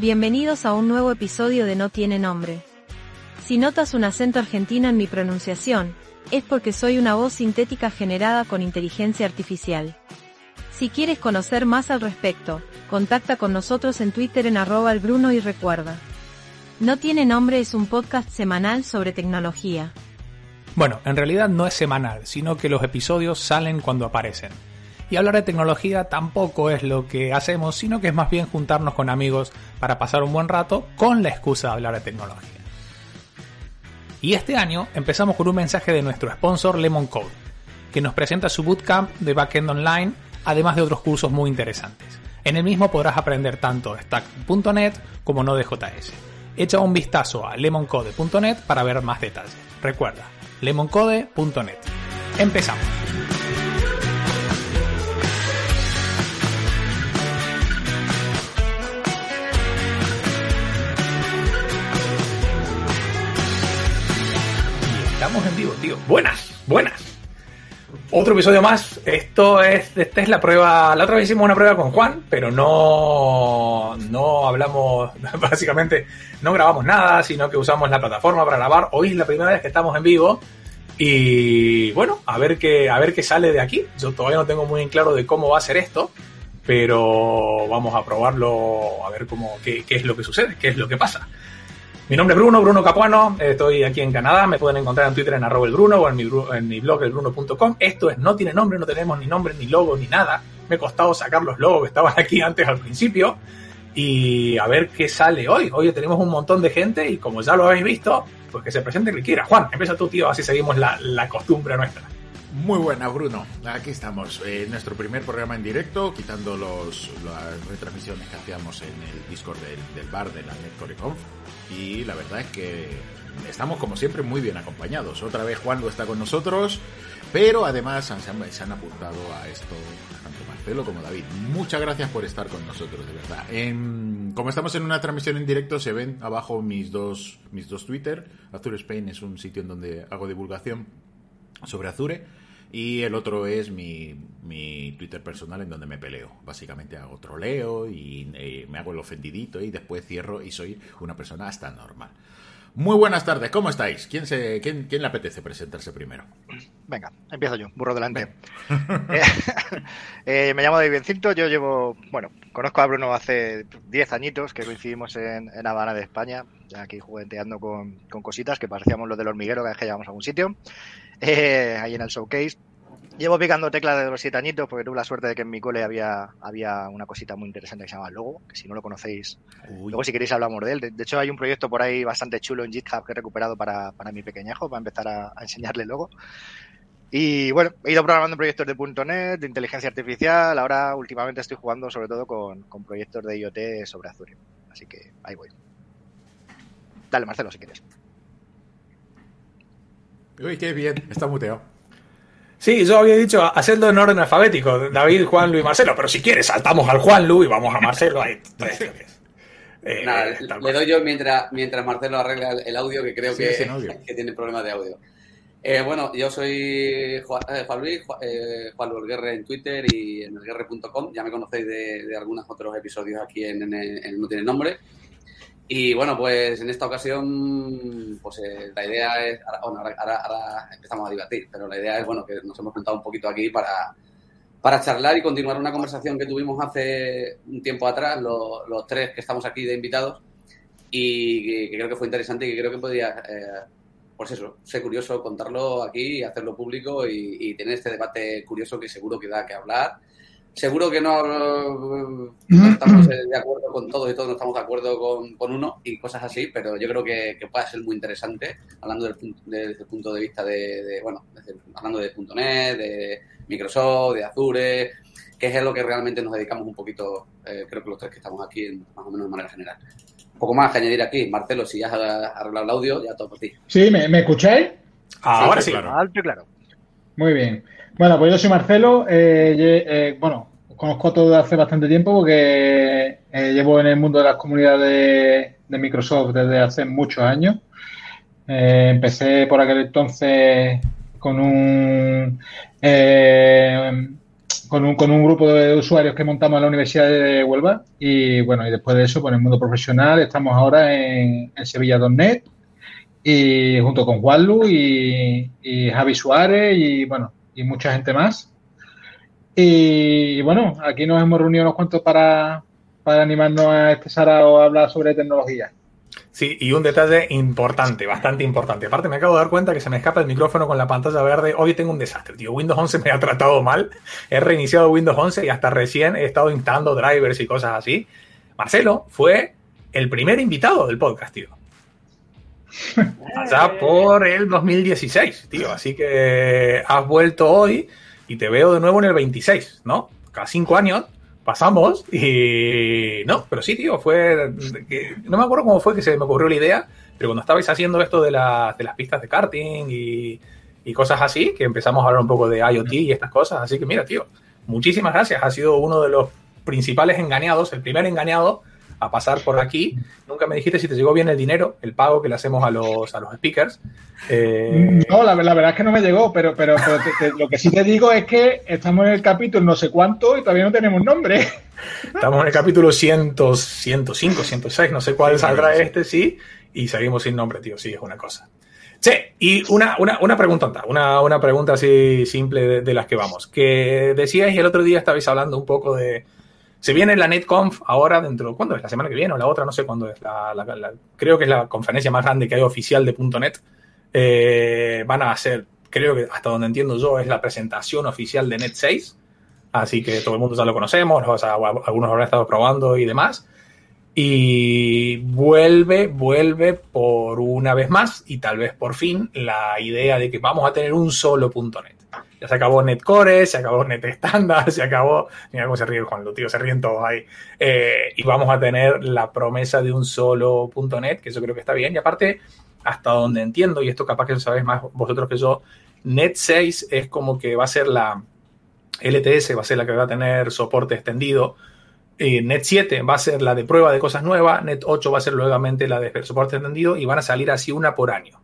Bienvenidos a un nuevo episodio de No tiene nombre. Si notas un acento argentino en mi pronunciación, es porque soy una voz sintética generada con inteligencia artificial. Si quieres conocer más al respecto, contacta con nosotros en Twitter en arroba el Bruno y recuerda. No tiene nombre es un podcast semanal sobre tecnología. Bueno, en realidad no es semanal, sino que los episodios salen cuando aparecen. Y hablar de tecnología tampoco es lo que hacemos, sino que es más bien juntarnos con amigos para pasar un buen rato con la excusa de hablar de tecnología. Y este año empezamos con un mensaje de nuestro sponsor Lemon Code, que nos presenta su bootcamp de backend online, además de otros cursos muy interesantes. En el mismo podrás aprender tanto Stack.net como Node.js. Echa un vistazo a lemoncode.net para ver más detalles. Recuerda, lemoncode.net. Empezamos. Estamos en vivo, tío. Buenas, buenas. Otro episodio más. Esto es, esta es la prueba. La otra vez hicimos una prueba con Juan, pero no, no hablamos, básicamente, no grabamos nada, sino que usamos la plataforma para grabar. Hoy es la primera vez que estamos en vivo. Y bueno, a ver qué, a ver qué sale de aquí. Yo todavía no tengo muy en claro de cómo va a ser esto, pero vamos a probarlo, a ver cómo, qué, qué es lo que sucede, qué es lo que pasa. Mi nombre es Bruno, Bruno Capuano, estoy aquí en Canadá, me pueden encontrar en Twitter en arroba el Bruno o en mi, en blog elbruno.com. Esto es, no tiene nombre, no tenemos ni nombre, ni logo, ni nada. Me ha costado sacar los logos que estaban aquí antes al principio y a ver qué sale hoy. Hoy tenemos un montón de gente y como ya lo habéis visto, pues que se presente el que quiera. Juan, empieza tú, tío, así seguimos la costumbre nuestra. Muy buena, Bruno. Aquí estamos. Eh, nuestro primer programa en directo, quitando los, las retransmisiones que hacíamos en el Discord del, del bar de la NetCoreConf. Y la verdad es que estamos, como siempre, muy bien acompañados. Otra vez Juan lo está con nosotros, pero además se han, apuntado a esto tanto Marcelo como David. Muchas gracias por estar con nosotros, de verdad. Como estamos en una transmisión en directo, se ven abajo mis dos, mis dos Twitter. Azure Spain es un sitio en donde hago divulgación sobre Azure. Y el otro es mi, mi, Twitter personal en donde me peleo. Básicamente hago troleo y, y, me hago el ofendidito y después cierro y soy una persona hasta normal. Muy buenas tardes, ¿cómo estáis? ¿Quién, se, quién, quién le apetece presentarse primero? Venga, empiezo yo, burro delante. eh, eh, me llamo David Bencinto, yo llevo, bueno, conozco a Bruno hace 10 añitos que coincidimos en, en Habana de España, aquí jugueteando con, con, cositas que parecíamos los del hormiguero cada vez que llegamos a algún sitio eh, ahí en el showcase. Llevo picando teclas de los siete añitos porque tuve la suerte de que en mi cole había, había una cosita muy interesante que se llama Logo, que si no lo conocéis, Uy. luego si queréis hablamos de él. De, de, hecho hay un proyecto por ahí bastante chulo en GitHub que he recuperado para, para mi pequeñajo, para empezar a, a enseñarle Logo. Y bueno, he ido programando proyectos de .NET, de inteligencia artificial, ahora últimamente estoy jugando sobre todo con, con proyectos de IoT sobre Azure. Así que ahí voy. Dale, Marcelo, si quieres. Uy, qué bien, está muteado. Sí, yo había dicho hacerlo en orden alfabético, David, Juan, Luis, Marcelo, pero si quieres saltamos al Juan, Lu y vamos a Marcelo. Ahí, eh, Nada, le doy yo mientras, mientras Marcelo arregla el audio, que creo sí, que, que, tiene problemas de audio. Eh, bueno, yo soy Juan, eh, Juan Luis, Juan, eh, Juan Luis Guerre en Twitter y en elguerre.com. Ya me conocéis de, de, algunos otros episodios aquí en, en, en No Tiene Nombre. Y bueno, pues en esta ocasión, pues eh, la idea es, bueno, ahora, ahora, ahora, empezamos a debatir, pero la idea es, bueno, que nos hemos juntado un poquito aquí para, para charlar y continuar una conversación que tuvimos hace un tiempo atrás, los, tres que estamos aquí de invitados, y que, creo que fue interesante y que creo que podría, eh, pues eso, ser curioso contarlo aquí, hacerlo público y, tener este debate curioso que seguro que da que hablar seguro que no, estamos de acuerdo con todos y todos no estamos de acuerdo con, uno y cosas así, pero yo creo que, puede ser muy interesante, hablando desde el punto de vista de, bueno, hablando de .NET, de Microsoft, de Azure, que es lo que realmente nos dedicamos un poquito, eh, creo que los tres que estamos aquí, más o menos de manera general. Un poco más que añadir aquí, Marcelo, si ya has arreglado el audio, ya todo por ti. Sí, ¿me, escucháis? Ahora sí, claro. Alto y claro. Muy bien. Bueno, pues yo soy Marcelo. Eh, eh, bueno, conozco a todos hace bastante tiempo porque eh, llevo en el mundo de las comunidades de, Microsoft desde hace muchos años. empecé por aquel entonces con un, con un, con un grupo de usuarios que montamos en la Universidad de Huelva y bueno, y después de eso, pues en el mundo profesional estamos ahora en, en Sevilla.net y junto con Juanlu y, y Javi Suárez y bueno, y mucha gente más. Y, bueno, aquí nos hemos reunido unos cuantos para, para animarnos a empezar a hablar sobre tecnología. Sí, y un detalle importante, bastante importante. Aparte, me acabo de dar cuenta que se me escapa el micrófono con la pantalla verde. Hoy tengo un desastre, tío. Windows 11 me ha tratado mal. He reiniciado Windows 11 y hasta recién he estado instalando drivers y cosas así. Marcelo fue el primer invitado del podcast, tío. Allá por el 2016, tío. Así que has vuelto hoy y te veo de nuevo en el 26, ¿no? Cada cinco años pasamos y no, pero sí, tío, fue... no me acuerdo cómo fue que se me ocurrió la idea, pero cuando estabais haciendo esto de, las pistas de karting y cosas así, que empezamos a hablar un poco de IoT y estas cosas, así que mira, tío, muchísimas gracias. Ha sido uno de los principales engañados, el primer engañado a pasar por aquí. Nunca me dijiste si te llegó bien el dinero, el pago que le hacemos a los, a los speakers. Eh, no, la, verdad es que no me llegó, pero, pero, lo que sí te digo es que estamos en el capítulo no sé cuánto y todavía no tenemos nombre. Estamos en el capítulo 100, 105, 106, no sé cuál saldrá este, sí, y seguimos sin nombre, tío, sí, es una cosa. Sí, y una, una, una pregunta, una, una pregunta así simple de, de, las que vamos. Que decíais el otro día, estabais hablando un poco de, se viene la NetConf ahora dentro, ¿cuándo es? ¿La semana que viene o la otra? No sé cuándo es. La, creo que es la conferencia más grande que hay oficial de .NET. Eh, van a hacer, creo que hasta donde entiendo yo, es la presentación oficial de Net 6. Así que todo el mundo ya lo conocemos, algunos lo han estado probando y demás. Y vuelve, vuelve por una vez más y tal vez por fin la idea de que vamos a tener un solo .NET. Ya se acabó Netcore, se acabó Net se acabó. Mira cómo se ríe Juan, los tíos se ríen todos ahí. Eh, y vamos a tener la promesa de un solo .NET, que eso creo que está bien. Y aparte, hasta donde entiendo, y esto capaz que lo sabéis más vosotros que yo, Net 6 es como que va a ser la LTS, va a ser la que va a tener soporte extendido. Eh, Net 7 va a ser la de prueba de cosas nuevas, Net 8 va a ser nuevamente la de soporte extendido y van a salir así una por año.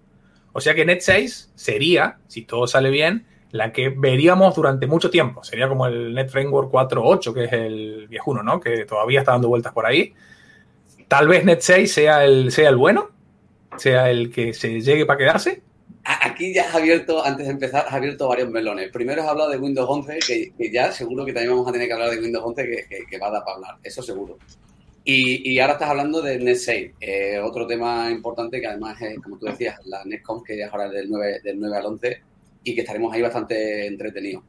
O sea que Net 6 sería, si todo sale bien, la que veríamos durante mucho tiempo. Sería como el Net Framework 4.8, que es el viejuno, ¿no? Que todavía está dando vueltas por ahí. Tal vez Net 6 sea el, sea el bueno, sea el que se llegue para quedarse. Aquí ya has abierto, antes de empezar, has abierto varios melones. Primero has hablado de Windows 11, que, ya seguro que también vamos a tener que hablar de Windows 11, que, va a dar para hablar, eso seguro. Y, ahora estás hablando de Net 6, eh, otro tema importante que además es, como tú decías, la NetConf, que es ahora del 9, del 9 al 11, y que estaremos ahí bastante entretenidos.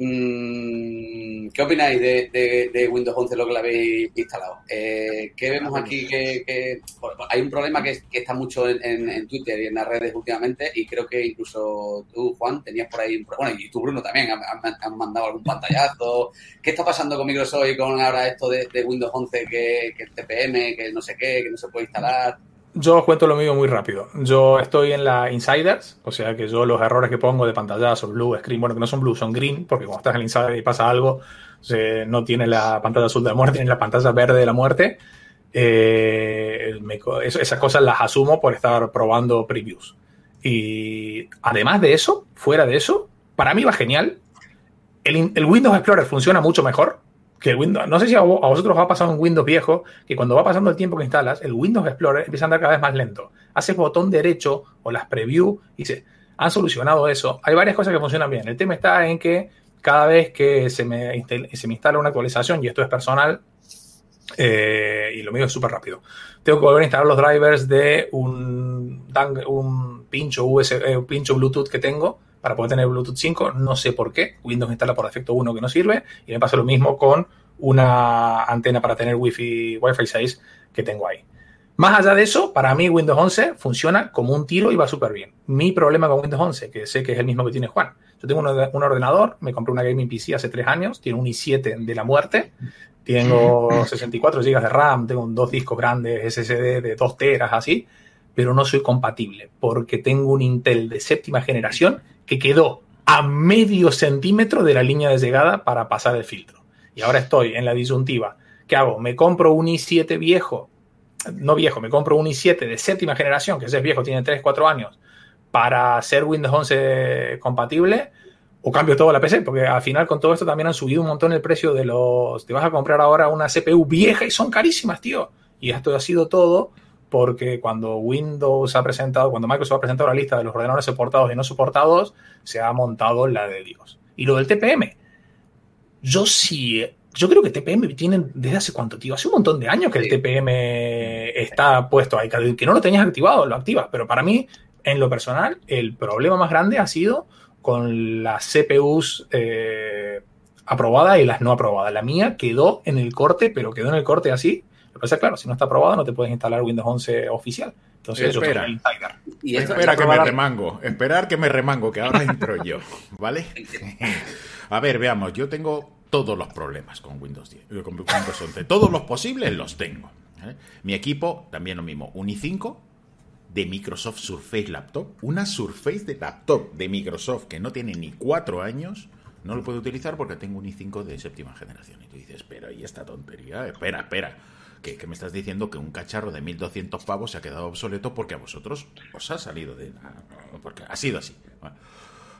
Mm, ¿Qué opináis de, Windows 11, lo que lo habéis instalado? Eh, ¿Qué vemos aquí? Que, hay un problema que, está mucho en, Twitter y en las redes últimamente y creo que incluso tú, Juan, tenías por ahí, bueno, y tú, Bruno, también, han, mandado algún pantallazo. ¿Qué está pasando con Microsoft y con ahora esto de, Windows 11, que, que el TPM, que no sé qué, que no se puede instalar? Yo os cuento lo mío muy rápido. Yo estoy en la Insiders, o sea que yo los errores que pongo de pantallazo, blue, screen, bueno, que no son blue, son green, porque cuando estás en el Insider y pasa algo, no tiene la pantalla azul de la muerte, tiene la pantalla verde de la muerte. Eh, esas cosas las asumo por estar probando previews. Y además de eso, fuera de eso, para mí va genial. el Windows Explorer funciona mucho mejor que Windows, no sé si a, vosotros os ha pasado en Windows viejo, que cuando va pasando el tiempo que instalas, el Windows Explorer empieza a andar cada vez más lento. Haces botón derecho o las preview y se han solucionado eso. Hay varias cosas que funcionan bien. El tema está en que cada vez que se me, se me instala una actualización, y esto es personal, eh, y lo mío es súper rápido, tengo que volver a instalar los drivers de un, un pincho, USB, eh, un pincho Bluetooth que tengo para poder tener Bluetooth 5. No sé por qué. Windows instala por defecto uno que no sirve. Y me pasa lo mismo con una antena para tener Wi-Fi, Wi-Fi 6 que tengo ahí. Más allá de eso, para mí Windows 11 funciona como un tiro y va súper bien. Mi problema con Windows 11, que sé que es el mismo que tiene Juan. Yo tengo un, ordenador, me compré una gaming PC hace tres años, tiene un i7 de la muerte, tengo 64 GB de RAM, tengo dos discos grandes SSD de 2 teras así, pero no soy compatible porque tengo un Intel de séptima generación que quedó a medio centímetro de la línea de llegada para pasar el filtro. Y ahora estoy en la disyuntiva. ¿Qué hago? ¿Me compro un i7 viejo? No viejo, me compro un i7 de séptima generación, que ese es viejo, tiene 3, 4 años, para ser Windows 11 compatible o cambio toda la PC, porque al final con todo esto también han subido un montón el precio de los... Te vas a comprar ahora una CPU vieja y son carísimas, tío. Y esto ha sido todo porque cuando Windows ha presentado, cuando Microsoft ha presentado la lista de los ordenadores soportados y no soportados, se ha montado la de Dios. Y lo del TPM, yo sí, yo creo que TPM tiene desde hace cuánto, tío, hace un montón de años que el TPM está puesto ahí, que no lo tenías activado, lo activas, pero para mí, en lo personal, el problema más grande ha sido con las CPUs eh, aprobadas y las no aprobadas. La mía quedó en el corte, pero quedó en el corte así. Que pasa claro, si no está aprobada no te puedes instalar Windows 11 oficial. Entonces espera, y espera que me remango, esperar que me remango, que ahora entro yo, ¿vale? A ver, veamos, yo tengo todos los problemas con Windows 10, eh, con Windows 11, todos los posibles los tengo. Mi equipo, también lo mismo, un i5 de Microsoft Surface Laptop, una Surface de laptop de Microsoft que no tiene ni cuatro años, no lo puedo utilizar porque tengo un i5 de séptima generación. Y tú dices, espera, ¿y esta tontería? Espera, espera. Que, me estás diciendo que un cacharro de 1200 pavos se ha quedado obsoleto porque a vosotros os ha salido de... Porque ha sido así.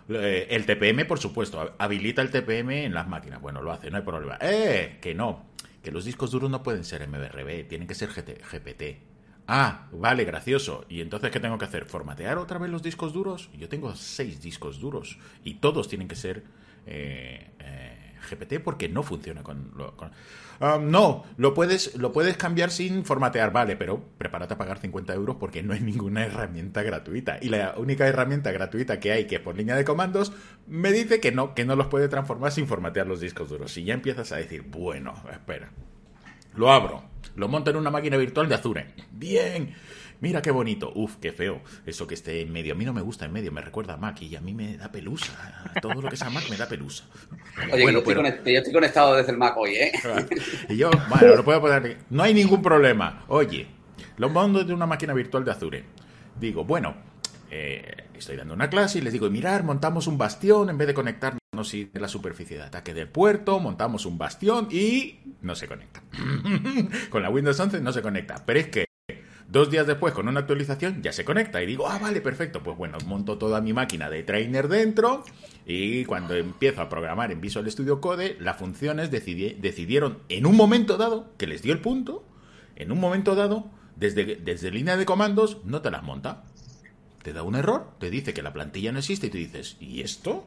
El TPM, por supuesto, habilita el TPM en las máquinas. Bueno, lo hace, no hay problema. ¡Eh! Que no. Que los discos duros no pueden ser MBRB, tienen que ser GPT. Ah, vale, gracioso. ¿Y entonces qué tengo que hacer? ¿Formatear otra vez los discos duros? Yo tengo seis discos duros y todos tienen que ser eh, eh, GPT porque no funciona con... Ah, no, lo puedes, lo puedes cambiar sin formatear, vale, pero prepárate a pagar 50 euros porque no hay ninguna herramienta gratuita. Y la única herramienta gratuita que hay, que por línea de comandos, me dice que no, que no los puede transformar sin formatear los discos duros. Y ya empiezas a decir, bueno, espera, lo abro lo monto en una máquina virtual de Azure. Bien. Mira qué bonito. Uf, qué feo. Eso que esté en medio. A mí no me gusta en medio, me recuerda a Mac y a mí me da pelusa. Todo lo que sea Mac me da pelusa. Oye, yo, estoy conectado desde el Mac hoy, ¿eh? Y yo, bueno, lo puedo poner. No hay ningún problema. Oye, lo monto en una máquina virtual de Azure. Digo, bueno, eh, estoy dando una clase y les digo, mirar, montamos un bastión en vez de conectarnos de la superficie de ataque del puerto, montamos un bastión y no se conecta. con la Windows 11 no se conecta, pero es que dos días después con una actualización ya se conecta y digo, ah, vale, perfecto, pues bueno, monto toda mi máquina de trainer dentro y cuando empiezo a programar en Visual Studio Code, las funciones decidieron en un momento dado, que les dio el punto, en un momento dado, desde, desde línea de comandos, no te las monta. Te da un error, te dice que la plantilla no existe y tú dices, ¿y esto?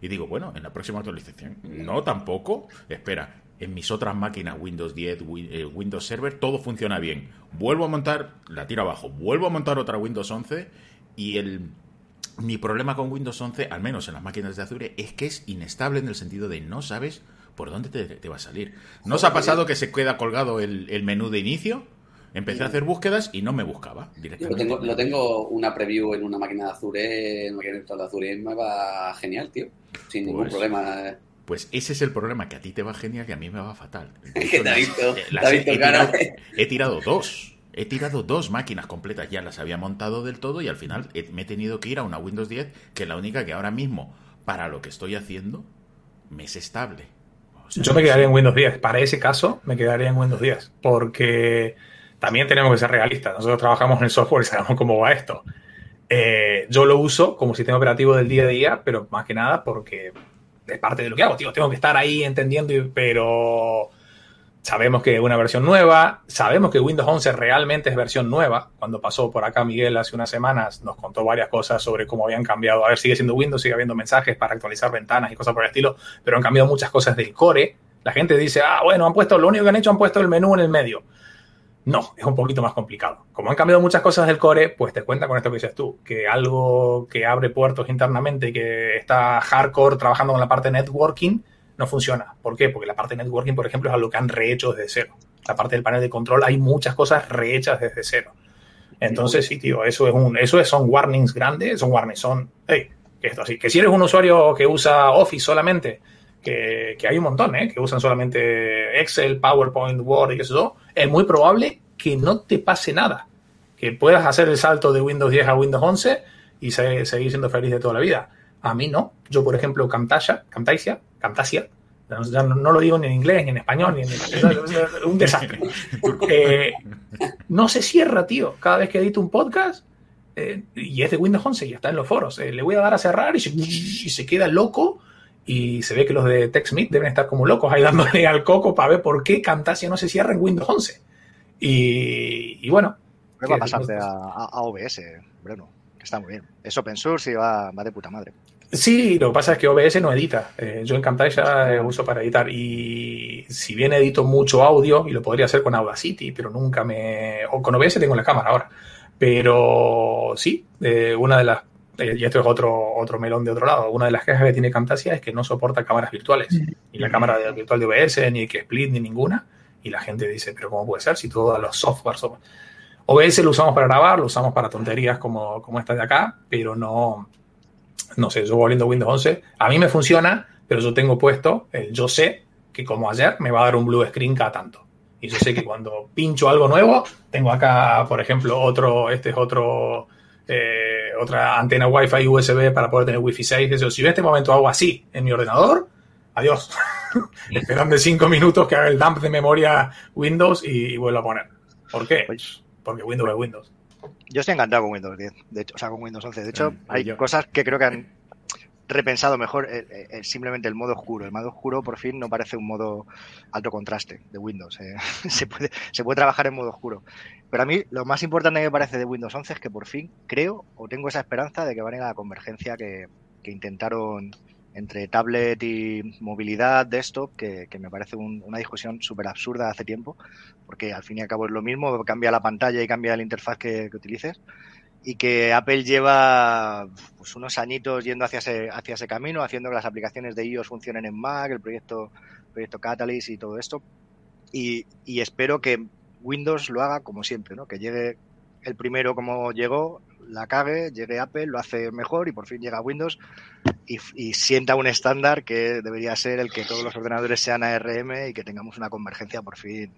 Y digo, bueno, en la próxima actualización, no tampoco. Espera, en mis otras máquinas, Windows 10, eh, Windows Server, todo funciona bien. Vuelvo a montar, la tiro abajo, vuelvo a montar otra Windows 11 y el, mi problema con Windows 11, al menos en las máquinas de Azure, es que es inestable en el sentido de no sabes por dónde te, va a salir. ¿No os ha pasado que se queda colgado el, el menú de inicio? Empecé a hacer búsquedas y no me buscaba directamente. Yo lo tengo, una preview en una máquina de Azure, en una máquina de Azure y me va genial, tío. Sin ningún pues, problema. Pues ese es el problema, que a ti te va genial y a mí me va fatal. que te ha visto, he, tirado, dos. He tirado dos máquinas completas, ya las había montado del todo y al final me he tenido que ir a una Windows 10, que es la única que ahora mismo, para lo que estoy haciendo, me es estable. Yo me quedaría en Windows 10. Para ese caso, me quedaría en Windows 10. Porque también tenemos que ser realistas. Nosotros trabajamos en el software y sabemos cómo va esto. Eh, yo lo uso como sistema operativo del día a día, pero más que nada porque es parte de lo que hago, tío. Tengo que estar ahí entendiendo, pero sabemos que una versión nueva, sabemos que Windows 11 realmente es versión nueva. Cuando pasó por acá Miguel hace unas semanas nos contó varias cosas sobre cómo habían cambiado. A ver, sigue siendo Windows, sigue habiendo mensajes para actualizar ventanas y cosas por el estilo, pero han cambiado muchas cosas del core. La gente dice, ah, bueno, han puesto, lo único que han hecho, han puesto el menú en el medio No, es un poquito más complicado. Como han cambiado muchas cosas del core, pues te cuenta con esto que dices tú, que algo que abre puertos internamente y que está hardcore trabajando con la parte networking no funciona. ¿Por qué? Porque la parte networking, por ejemplo, es algo que han rehecho desde cero. La parte del panel de control hay muchas cosas rehechas desde cero. Entonces, sí, tío, eso es un, eso son warnings grandes, son warnings, son, hey, esto así, que si eres un usuario que usa Office solamente, que, hay un montón, ¿eh? que usan solamente Excel, PowerPoint, Word y eso, es muy probable que no te pase nada. Que puedas hacer el salto de Windows 10 a Windows 11 y seguir siendo feliz de toda la vida. A mí no. Yo, por ejemplo, Camtasia, Camtasia, Camtasia, no, lo digo ni en inglés, ni en español, ni en un desastre. Eh, no se cierra, tío. Cada vez que edito un podcast, eh, y es de Windows 11 y está en los foros, eh, le voy a dar a cerrar y se, queda loco. Y se ve que los de TechSmith deben estar como locos ahí dándole al coco para ver por qué Camtasia no se cierra en Windows 11. Y, bueno. va a pasarte a, OBS, Bruno, que está muy bien. Es open source y va, va de puta madre. Sí, lo que pasa es que OBS no edita. Eh, yo en Camtasia eh, uso para editar. Y si bien edito mucho audio, y lo podría hacer con Audacity, pero nunca me. O con OBS tengo la cámara ahora. Pero sí, eh, una de las. Y esto es otro, otro melón de otro lado. Una de las quejas que tiene Camtasia es que no soporta cámaras virtuales. Ni la cámara virtual de OBS, ni que Split, ni ninguna. Y la gente dice, ¿pero cómo puede ser si todos los softwares son. OBS lo usamos para grabar, lo usamos para tonterías como, como esta de acá, pero no no sé, yo volviendo a Windows 11, a mí me funciona, pero yo tengo puesto, yo sé que como ayer me va a dar un blue screen cada tanto. Y yo sé que cuando pincho algo nuevo, tengo acá, por ejemplo, otro, este es otro, eh, otra antena Wi-Fi USB para poder tener Wi-Fi 6. Eso, si en este momento hago así en mi ordenador, adiós. Esperando cinco minutos que haga el dump de memoria Windows y, vuelvo a poner. ¿Por qué? Pues porque Windows es Windows. Yo estoy encantado con Windows 10, de hecho, o sea, con Windows 11. De hecho, hay cosas que creo que han repensado mejor simplemente el modo oscuro. El modo oscuro por fin no parece un modo alto contraste de Windows. Eh. se, puede, se puede trabajar en modo oscuro. Pero a mí lo más importante que me parece de Windows 11 es que por fin creo o tengo esa esperanza de que van a la convergencia que, que intentaron entre tablet y movilidad, desktop, que, que me parece una discusión súper absurda hace tiempo, porque al fin y al cabo es lo mismo, cambia la pantalla y cambia la interfaz que, utilices, y que Apple lleva pues, unos añitos yendo hacia ese, hacia ese camino, haciendo que las aplicaciones de iOS funcionen en Mac, el proyecto, proyecto Catalyst y todo esto, y, y espero que Windows lo haga como siempre, ¿no? que llegue el primero como llegó, la cague, llegue Apple, lo hace mejor y por fin llega Windows y, sienta un estándar que debería ser el que todos los ordenadores sean ARM y que tengamos una convergencia por fin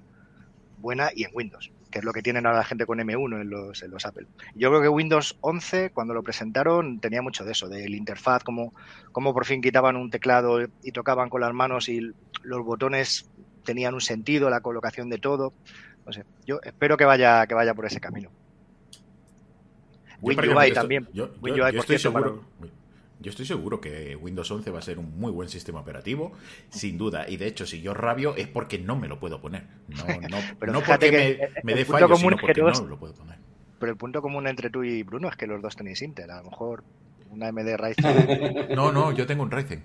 buena y en Windows, que es lo que tienen ahora la gente con M1 en los, en los Apple. Yo creo que Windows 11, cuando lo presentaron, tenía mucho de eso, del interfaz, como, como por fin quitaban un teclado y tocaban con las manos y los botones tenían un sentido, la colocación de todo. No sé, yo espero que vaya, que vaya por ese camino. WinUI también. Yo, estoy seguro. Yo estoy seguro que Windows 11 va a ser un muy buen sistema operativo, sin duda. Y de hecho, si yo rabio es porque no me lo puedo poner. No, no, no porque me, dé fallo, sino porque no lo puedo poner. Pero el punto común entre tú y Bruno es que los dos tenéis Intel. A lo mejor una AMD Ryzen. No, no, yo tengo un Ryzen.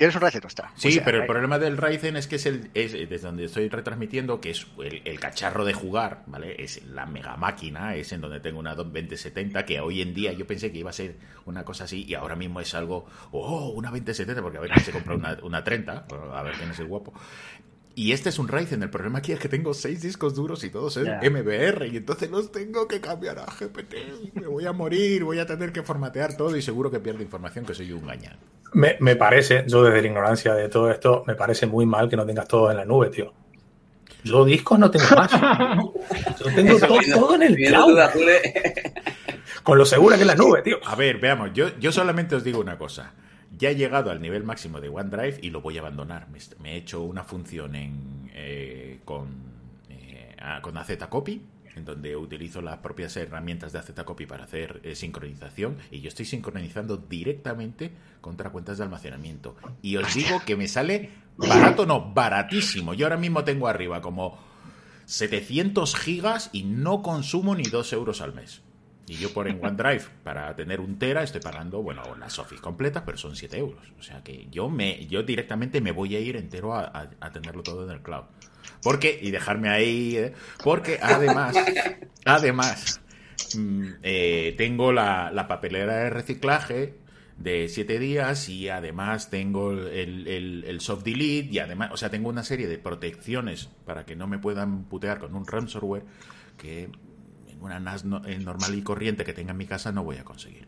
Tienes un Ryzen está. Sí, pues, pero el problema del Ryzen es que es, el, es desde donde estoy retransmitiendo, que es el, cacharro de jugar, ¿vale? Es la mega máquina, es en donde tengo una 2070, que hoy en día yo pensé que iba a ser una cosa así, y ahora mismo es algo, oh, una 2070, porque a ver se compra una, una 30, a ver quién es el guapo. Y este es un Ryzen. El problema aquí es que tengo seis discos duros y todos es MBR. Y entonces los tengo que cambiar a GPT. Me voy a morir, voy a tener que formatear todo y seguro que pierdo información que soy un gañán. Me, me, parece, yo desde la ignorancia de todo esto, me parece muy mal que no tengas todo en la nube, tío. Yo discos no tengo más. Yo tengo todo, en el cloud. Con lo segura que es la nube, tío. A ver, veamos, yo, yo solamente os digo una cosa. Ya he llegado al nivel máximo de OneDrive y lo voy a abandonar. Me, he hecho una función en, eh, con, eh, con AZ Copy en donde utilizo las propias herramientas de AZCopy para hacer eh, sincronización y yo estoy sincronizando directamente contra cuentas de almacenamiento. Y os digo que me sale barato, no, baratísimo. Yo ahora mismo tengo arriba como 700 gigas y no consumo ni 2 euros al mes. Y yo por en OneDrive, para tener un tera, estoy pagando, bueno, las Office completas, pero son 7 euros. O sea que yo me yo directamente me voy a ir entero a, tenerlo todo en el cloud. Porque, y dejarme ahí, ¿eh? porque además, además, mm, eh, tengo la, la papelera de reciclaje de 7 días y además tengo el, el, soft delete y además, o sea, tengo una serie de protecciones para que no me puedan putear con un ransomware que una NAS normal y corriente que tenga en mi casa no voy a conseguir.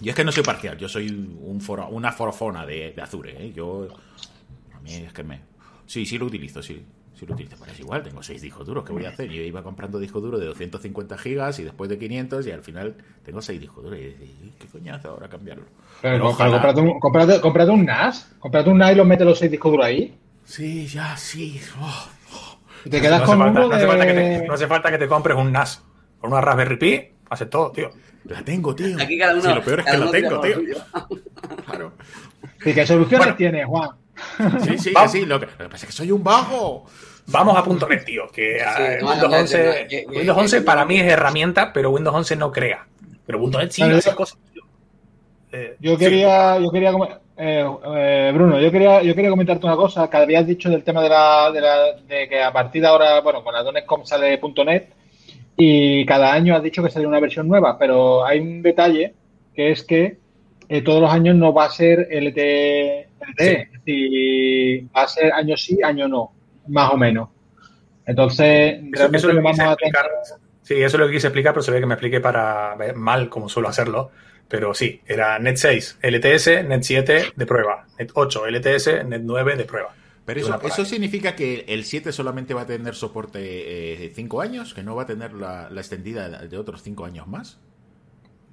Y es que no soy parcial, yo soy un foro, una forofona de, de Azure, ¿eh? Yo, a mí es que me... Sí, sí lo utilizo, sí si lo utilizo, pues es igual, tengo seis discos duros, ¿qué voy a hacer? Yo iba comprando discos duros de 250 gigas y después de 500 y al final tengo seis discos duros. Y ¿qué coñazo ahora cambiarlo? Pero, comprate, un, NAS, comprate un NAS y lo metes los seis discos duros ahí. Sí, ya, sí. Oh, te quedas no con falta, no, hace falta que te, no hace falta que te compres un NAS. Con una Raspberry Pi, hace todo, tío. La tengo, tío. Aquí cada uno. Sí, lo peor es que la tengo, tío. claro. ¿Y qué soluciones tienes, Juan? Sí, sí, sí. Lo que, lo que pasa es que soy un bajo. Vamos a .NET, tío, que Windows, 11, Windows 11 para mí es herramienta, pero Windows 11 no crea. Pero .NET sí hace cosas. Eh, yo quería, yo quería eh, eh, Bruno, yo quería, yo quería comentarte una cosa que habías dicho del tema de la, de, la, de que a partir de ahora, bueno, con la .NET.com sale .NET y cada año has dicho que sale una versión nueva, pero hay un detalle que es que todos los años no va a ser LT, LT va a ser año sí, año no más o menos. Entonces, eso, lo vamos a Sí, eso es lo que quise explicar, pero se ve que me expliqué para mal como suelo hacerlo. Pero sí, era Net 6 LTS, Net 7 de prueba, Net 8 LTS, Net 9 de prueba. Pero eso, eso significa que el 7 solamente va a tener soporte 5 eh, años, que no va a tener la, la extendida de otros 5 años más.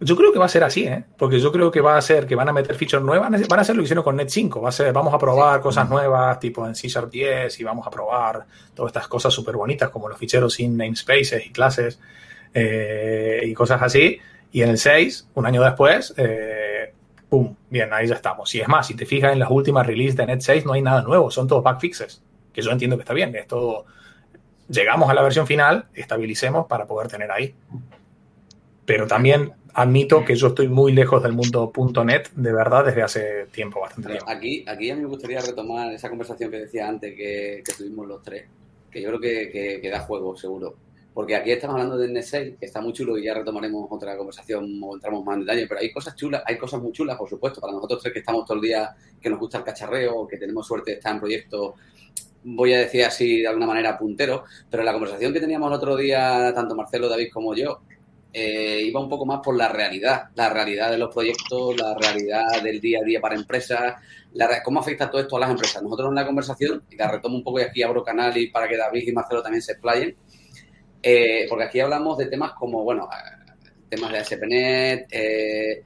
Yo creo que va a ser así, ¿eh? Porque yo creo que va a ser que van a meter features nuevas. Van a ser lo que hicieron con Net 5. Va a ser, vamos a probar cosas nuevas, tipo en C Sharp 10, y vamos a probar todas estas cosas súper bonitas, como los ficheros sin namespaces y clases eh, y cosas así. Y en el 6, un año después, eh, ¡pum! Bien, ahí ya estamos. Y es más, si te fijas en las últimas releases de Net 6, no hay nada nuevo, son todos bug fixes. Que yo entiendo que está bien, es todo. Llegamos a la versión final, estabilicemos para poder tener ahí. Pero también admito que yo estoy muy lejos del mundo .net de verdad desde hace tiempo, bastante tiempo. Aquí, aquí a mí me gustaría retomar esa conversación que decía antes que, tuvimos los tres, que yo creo que, que, da juego, seguro. Porque aquí estamos hablando de N6, que está muy chulo y ya retomaremos otra conversación o entramos más en detalle, pero hay cosas chulas, hay cosas muy chulas, por supuesto, para nosotros tres que estamos todo el día, que nos gusta el cacharreo, que tenemos suerte de estar en proyectos voy a decir así de alguna manera puntero, pero la conversación que teníamos el otro día, tanto Marcelo, David como yo, eh, iba un poco más por la realidad, la realidad de los proyectos, la realidad del día a día para empresas, la, cómo afecta todo esto a las empresas. Nosotros en la conversación, y la retomo un poco y aquí abro canal y para que David y Marcelo también se explayen, eh, porque aquí hablamos de temas como, bueno, temas de ASP.NET, eh,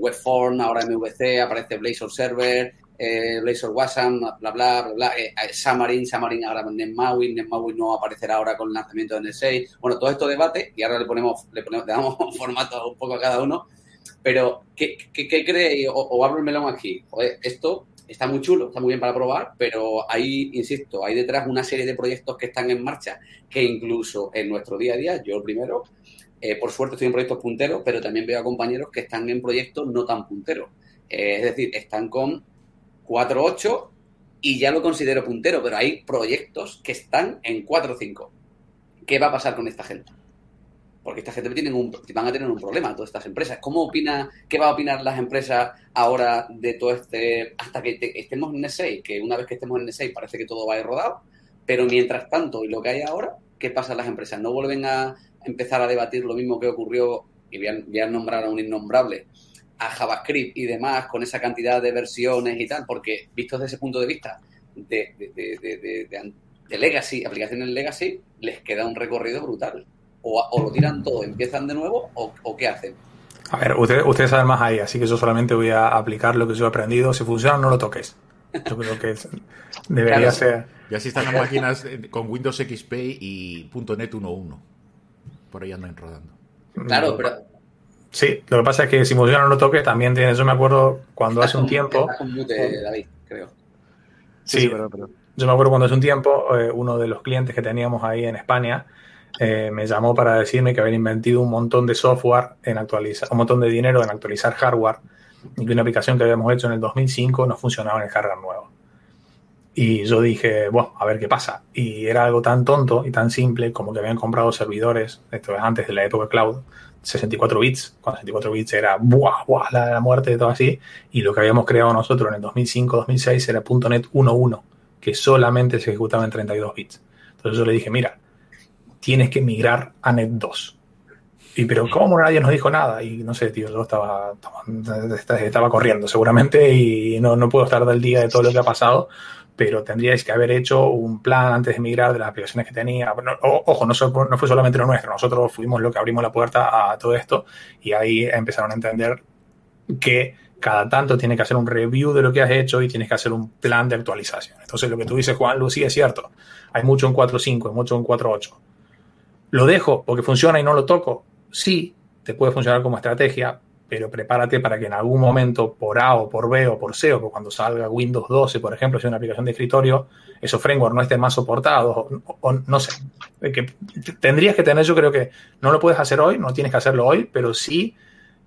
Webform, ahora MVC, aparece Blazor Server, eh, Blazor Wasm, bla, bla, bla, bla, eh, eh, Xamarin, Xamarin ahora NetMaui, NetMaui no aparecerá ahora con el lanzamiento de N6. Bueno, todo esto debate y ahora le ponemos, le ponemos, le damos formato un poco a cada uno. Pero, ¿qué, qué, qué cree? O, abro el melón aquí. esto está muy chulo, está muy bien para probar, pero hay, insisto, hay detrás una serie de proyectos que están en marcha que incluso en nuestro día a día, yo primero, eh, por suerte estoy en proyectos punteros, pero también veo a compañeros que están en proyectos no tan punteros. es decir, están con 4.8 y ya lo considero puntero, pero hay proyectos que están en 4.5. ¿Qué va a pasar con esta gente? Porque esta gente tienen van a tener un problema, todas estas empresas. ¿Cómo opina, qué va a opinar las empresas ahora de todo este, hasta que estemos en N6, que una vez que estemos en N6 parece que todo va a ir rodado, pero mientras tanto, y lo que hay ahora, ¿qué pasa en las empresas? ¿No vuelven a empezar a debatir lo mismo que ocurrió, y voy a nombrar a un innombrable, a JavaScript y demás con esa cantidad de versiones y tal, porque visto desde ese punto de vista de, de, legacy, aplicaciones legacy, les queda un recorrido brutal. O, lo tiran todo, empiezan de nuevo, o, qué hacen. A ver, ustedes saben más ahí, así que yo solamente voy a aplicar lo que yo he aprendido. Si funciona, no lo toques. Yo creo que debería ser. Y así están las máquinas con Windows XP y .NET 1.1. Por ahí andan rodando. Claro, pero Sí, lo que pasa es que si funciona no lo toque, también tiene, yo me acuerdo cuando hace un tiempo... David, creo. Sí, pero, yo me acuerdo cuando hace un tiempo, eh, uno de los clientes que teníamos ahí en España eh, me llamó para decirme que habían inventado un montón de software en actualizar, un montón de dinero en actualizar hardware y que una aplicación que habíamos hecho en el 2005 no funcionaba en el hardware nuevo. Y yo dije, bueno, a ver qué pasa. Y era algo tan tonto y tan simple como que habían comprado servidores, esto es antes de la época cloud, 64 bits, cuando 64 bits era ¡buah, la, muerte de todo así, y lo que habíamos creado nosotros en el 2005-2006 era .NET 1.1, que solamente se ejecutaba en 32 bits. Entonces yo le dije, mira, tienes que migrar a NET 2. Y pero ¿cómo nadie nos dijo nada? Y no sé, tío, yo estaba, estaba, estaba corriendo seguramente y no, no puedo estar del día de todo lo que ha pasado, pero tendríais que haber hecho un plan antes de migrar de las aplicaciones que tenía. ojo, no, no, fue solamente lo nuestro, nosotros fuimos lo que abrimos la puerta a todo esto y ahí empezaron a entender que cada tanto tienes que hacer un review de lo que has hecho y tienes que hacer un plan de actualización. Entonces, lo que tú dices, Juan, Lucy, es cierto. Hay mucho en 4.5, hay mucho en 4.8. ¿Lo dejo porque funciona y no lo toco? Sí, te puede funcionar como estrategia, pero prepárate para que en algún momento, por A o por B o por C, o cuando salga Windows 12, por ejemplo, si es una aplicación de escritorio, esos frameworks no estén más soportados, o, no sé. Que tendrías que tener, yo creo que no lo puedes hacer hoy, no tienes que hacerlo hoy, pero sí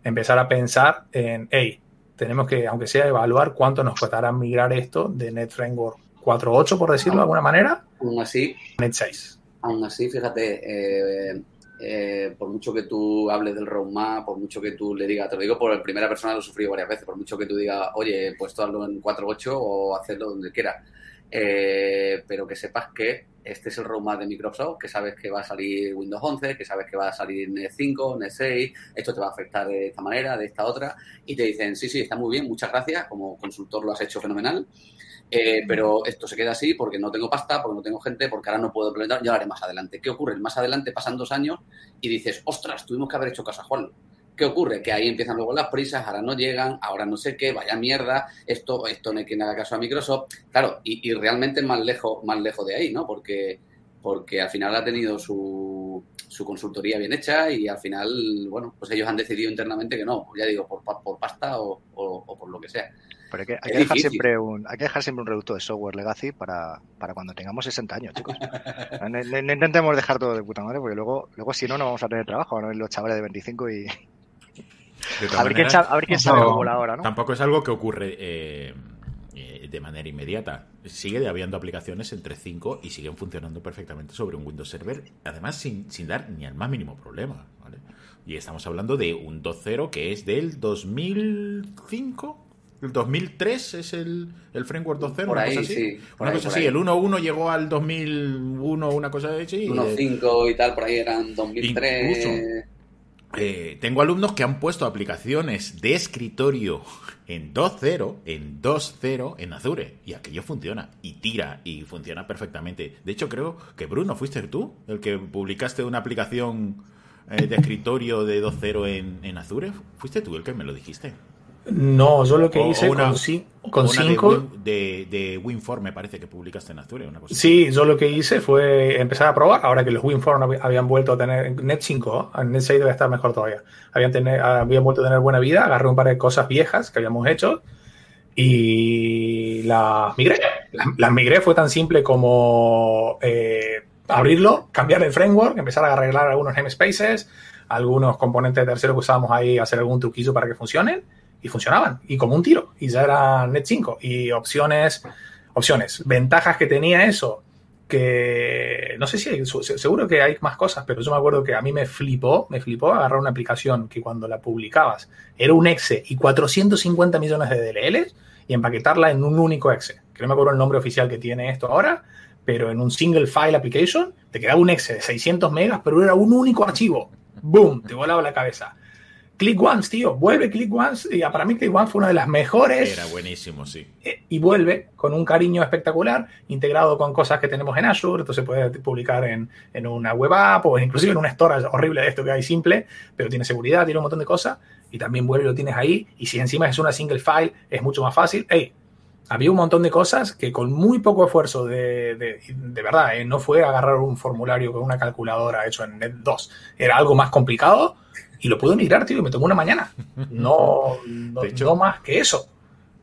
empezar a pensar en, hey, tenemos que, aunque sea, evaluar cuánto nos costará migrar esto de Net Framework 4.8, por decirlo de alguna manera, así, Net 6. Aún así, fíjate, eh, eh, por mucho que tú hables del roadmap, por mucho que tú le digas, te lo digo por primera persona, lo he sufrido varias veces, por mucho que tú digas, oye, pues tú hazlo en 4.8 o hacerlo donde quieras. Eh, pero que sepas que este es el roadmap de Microsoft, que sabes que va a salir Windows 11, que sabes que va a salir NET 5, NET 6, esto te va a afectar de esta manera, de esta otra, y te dicen, sí, sí, está muy bien, muchas gracias, como consultor lo has hecho fenomenal, eh, pero esto se queda así porque no tengo pasta, porque no tengo gente, porque ahora no puedo implementar, ya lo haré más adelante. ¿Qué ocurre? Más adelante pasan dos años y dices, ostras, tuvimos que haber hecho caso a Juan. ¿Qué ocurre? Que ahí empiezan luego las prisas, ahora no llegan, ahora no sé qué, vaya mierda, esto, esto no hay quien haga caso a Microsoft. Claro, y, y realmente más lejos, más lejos de ahí, ¿no? Porque, porque al final ha tenido su, su consultoría bien hecha y al final, bueno, pues ellos han decidido internamente que no, ya digo, por, por pasta o, o por lo que sea. Pero hay que, hay que dejar siempre un, hay que dejar siempre un reducto de software legacy para, para cuando tengamos 60 años, chicos. No, intentemos dejar todo de puta madre, porque luego, luego si no, no vamos a tener trabajo, ¿no? Los chavales de 25 y. a, ver quién sabe, a ver quién sabe cómo la hora, ¿no? Tampoco es algo que ocurre eh, de manera inmediata. Sigue habiendo aplicaciones entre 5 y siguen funcionando perfectamente sobre un Windows Server, además sin, sin dar ni al más mínimo problema, ¿vale? Y estamos hablando de un 2.0 que es del 2005, el 2003 es el, el framework 2.0, una cosa así. Sí, una cosa así. El 1.1 llegó al 2001, una cosa así. 1.5 y tal, por ahí eran 2003. Eh, tengo alumnos que han puesto aplicaciones de escritorio en 2.0, en 2.0 en Azure. Y aquello funciona. Y tira. Y funciona perfectamente. De hecho, creo que Bruno, ¿fuiste tú el que publicaste una aplicación eh, de escritorio de 2.0 en, en Azure? ¿Fuiste tú el que me lo dijiste? No, yo lo que hice con 5. De, de, WinForm, me parece que publicaste en Azure. Una cosa sí, yo lo que hice fue empezar a probar. Ahora que los WinForm habían vuelto a tener. Net 5, Net 6 debe estar mejor todavía. Habían, tener, habían vuelto a tener buena vida. Agarré un par de cosas viejas que habíamos hecho y las migré. Las, migré fue tan simple como eh, abrirlo, cambiar el framework, empezar a arreglar algunos namespaces, algunos componentes terceros que usábamos ahí, hacer algún truquillo para que funcionen y funcionaban, y como un tiro, y ya era Net 5. Y opciones, opciones, ventajas que tenía eso, que no sé si seguro que hay más cosas, pero yo me acuerdo que a mí me flipó, me flipó agarrar una aplicación que cuando la publicabas era un exe y 450 millones de DLLs y empaquetarla en un único exe. Que no me acuerdo el nombre oficial que tiene esto ahora, pero en un single file application te quedaba un exe de 600 megas, pero era un único archivo. ¡Boom! Te volaba la cabeza. Click Once, tío, vuelve Click Once. Y para mí Click Once fue una de las mejores. Era buenísimo, sí. Eh, y vuelve con un cariño espectacular, integrado con cosas que tenemos en Azure. Entonces puede publicar en, en una web app o inclusive en un storage horrible de esto que hay simple, pero tiene seguridad, tiene un montón de cosas. Y también vuelve y lo tienes ahí. Y si encima es una single file, es mucho más fácil. Hey, había un montón de cosas que con muy poco esfuerzo de, de, de verdad, eh, no fue agarrar un formulario con una calculadora hecho en Net 2. Era algo más complicado y lo pude migrar, tío, y me tomó una mañana. No, no, más que eso.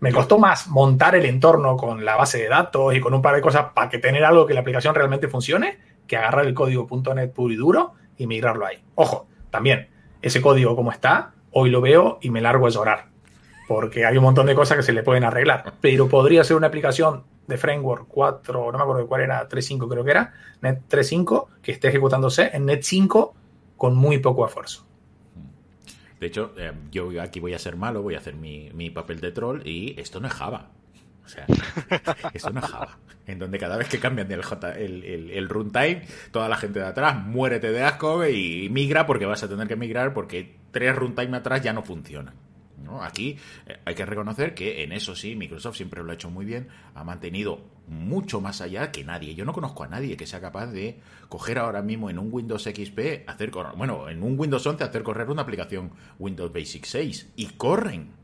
Me costó más montar el entorno con la base de datos y con un par de cosas para que tener algo que la aplicación realmente funcione que agarrar el código .NET puro y duro y migrarlo ahí. Ojo, también, ese código como está, hoy lo veo y me largo a llorar, porque hay un montón de cosas que se le pueden arreglar, pero podría ser una aplicación de framework 4, no me acuerdo cuál era, 3.5 creo que era, Net 3.5, que esté ejecutándose en Net 5 con muy poco esfuerzo. De hecho, eh, yo aquí voy a ser malo, voy a hacer mi, mi papel de troll y esto no es Java. O sea, esto no es Java. En donde cada vez que cambian el, runtime, toda la gente de atrás muérete de asco y migra porque vas a tener que migrar porque tres runtime atrás ya no funcionan. Aquí eh, hay que reconocer que en eso sí, Microsoft siempre lo ha hecho muy bien, ha mantenido mucho más allá que nadie. Yo no conozco a nadie que sea capaz de coger ahora mismo en un Windows XP, hacer bueno, en un Windows 11 hacer correr una aplicación Windows Basic 6 y corren.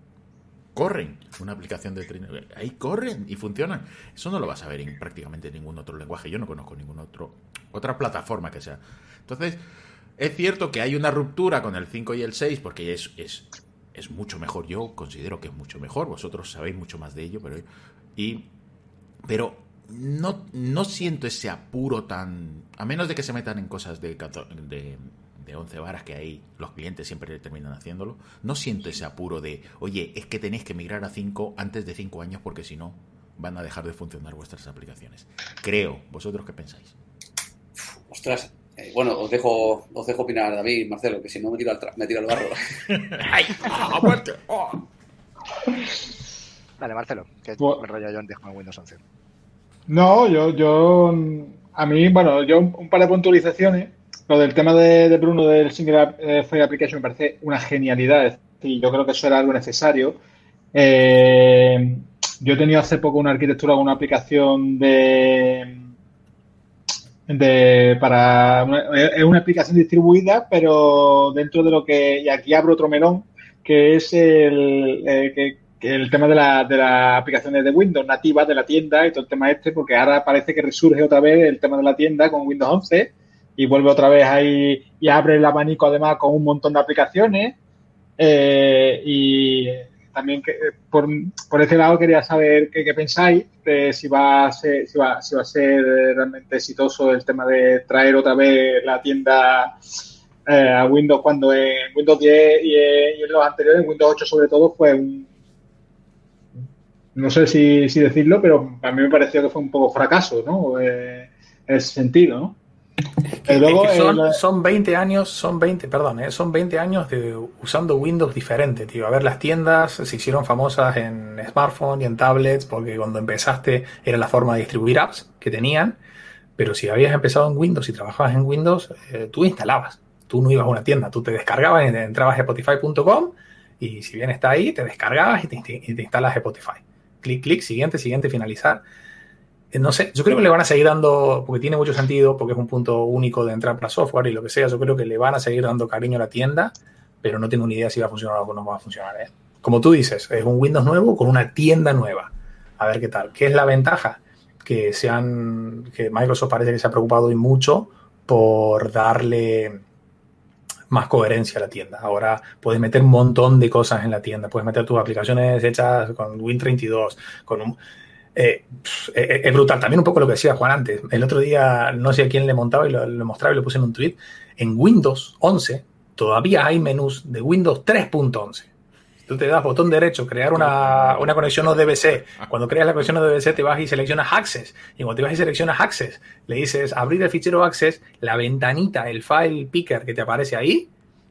Corren una aplicación de ahí corren y funcionan. Eso no lo vas a ver en prácticamente ningún otro lenguaje. Yo no conozco ningún otro otra plataforma que sea. Entonces, es cierto que hay una ruptura con el 5 y el 6 porque es, es es mucho mejor. Yo considero que es mucho mejor. Vosotros sabéis mucho más de ello, pero. Y, pero no, no siento ese apuro tan. A menos de que se metan en cosas de, de, de 11 varas que ahí los clientes siempre terminan haciéndolo. No siento ese apuro de, oye, es que tenéis que migrar a 5 antes de 5 años porque si no van a dejar de funcionar vuestras aplicaciones. Creo. ¿Vosotros qué pensáis? Ostras, eh, bueno, os dejo, os dejo opinar, David, Marcelo, que si no me tiro al, me tiro al barro. ¡Ay! ¡A muerte! Oh. Dale, Marcelo, que me rollo yo antes con Windows 11. No, yo, yo, a mí, bueno, yo un par de puntualizaciones. Lo del tema de, Bruno del Single eh, File Application me parece una genialidad. y yo creo que eso era algo necesario. Eh, yo he tenido hace poco una arquitectura una aplicación de de, para es una aplicación distribuida, pero dentro de lo que, y aquí abro otro melón, que es el, eh, el tema de, la, de las aplicaciones de Windows nativas de la tienda y todo el tema este, porque ahora parece que resurge otra vez el tema de la tienda con Windows 11 y vuelve otra vez ahí y abre el abanico además con un montón de aplicaciones. Eh, y también que, eh, por, por ese lado quería saber qué, pensáis, de si va, a ser, si, va, si va a ser realmente exitoso el tema de traer otra vez la tienda eh, a Windows cuando en Windows 10 y, en los anteriores, Windows 8 sobre todo, fue un... No sé si, si decirlo, pero a mí me pareció que fue un poco fracaso, ¿no? Eh, en ese sentido, ¿no? son, 20 años, son 20, perdón, eh, son 20 años de usando Windows diferente, tío. A ver, las tiendas se hicieron famosas en smartphone y en tablets porque cuando empezaste era la forma de distribuir apps que tenían, pero si habías empezado en Windows y trabajabas en Windows, eh, tú instalabas. Tú no ibas a una tienda, tú te descargabas y entrabas a Spotify.com y si bien está ahí, te descargabas y te, y te instalas Spotify. Clic, clic, siguiente, siguiente, finalizar. Eh, no sé, yo creo que le van a seguir dando, porque tiene mucho sentido, porque es un punto único de entrar para software y lo que sea, yo creo que le van a seguir dando cariño a la tienda, pero no tengo ni idea si va a funcionar o no va a funcionar. ¿eh? Como tú dices, es un Windows nuevo con una tienda nueva. A ver qué tal. ¿Qué es la ventaja? Que, sean, que Microsoft parece que se ha preocupado y mucho por darle más coherencia a la tienda. Ahora puedes meter un montón de cosas en la tienda. Puedes meter tus aplicaciones hechas con Win32, con un eh, eh, es brutal. También un poco lo que decía Juan antes. El otro día no sé a quién le montaba y lo, mostraba y lo puse en un tweet. En Windows 11 todavía hay menús de Windows 3.11. Tú te das botón derecho, crear una, una conexión ODBC. Cuando creas la conexión ODBC te vas y seleccionas Access. Y cuando te vas y seleccionas Access, le dices abrir el fichero Access, la ventanita, el file picker que te aparece ahí,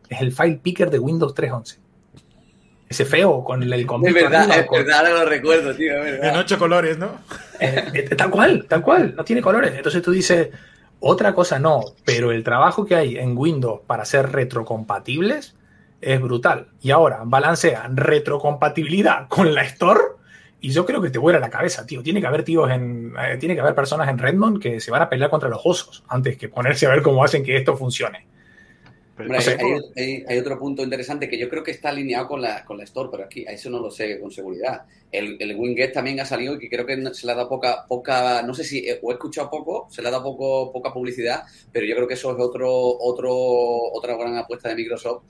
es el file picker de Windows 3.11 ese feo con el, el Es verdad, es verdad, lo recuerdo, tío. En ocho colores, ¿no? Eh, eh, tal cual, tal cual, no tiene colores. Entonces tú dices, otra cosa no, pero el trabajo que hay en Windows para ser retrocompatibles es brutal. Y ahora balancea retrocompatibilidad con la Store y yo creo que te vuela la cabeza, tío. Tiene que haber tíos en, eh, tiene que haber personas en Redmond que se van a pelear contra los osos antes que ponerse a ver cómo hacen que esto funcione hay, otro punto interesante que yo creo que está alineado con la, con la Store, pero aquí a eso no lo sé con seguridad. El, el Winget también ha salido y que creo que se le ha dado poca, poca, no sé si eh, o he escuchado poco, se le ha dado poco, poca publicidad, pero yo creo que eso es otro, otro, otra gran apuesta de Microsoft.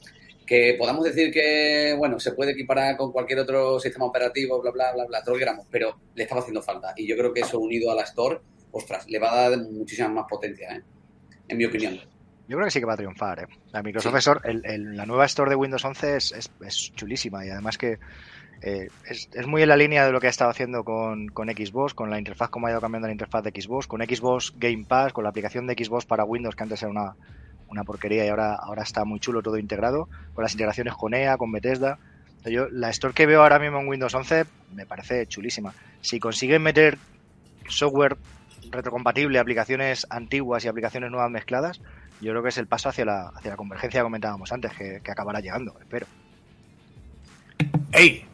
Que podamos decir que, bueno, se puede equiparar con cualquier otro sistema operativo, bla, bla, bla, bla, todo lo que queramos, pero le estaba haciendo falta. Y yo creo que eso unido a la Store, ostras, le va a dar muchísima más potencia, ¿eh? en mi opinión. Yo creo que sí que va a triunfar. ¿eh? La Microsoft Store, la nueva Store de Windows 11 es, es, chulísima y además que eh, es, es, muy en la línea de lo que ha estado haciendo con, con, Xbox, con la interfaz, como ha ido cambiando la interfaz de Xbox, con Xbox Game Pass, con la aplicación de Xbox para Windows, que antes era una, una porquería y ahora, ahora está muy chulo todo integrado, con las integraciones con EA, con Bethesda. Yo, la Store que veo ahora mismo en Windows 11 me parece chulísima. Si consiguen meter software retrocompatible, aplicaciones antiguas y aplicaciones nuevas mezcladas, yo creo que es el paso hacia la, hacia la convergencia que comentábamos antes, que, acabará llegando, espero. ¡Ey!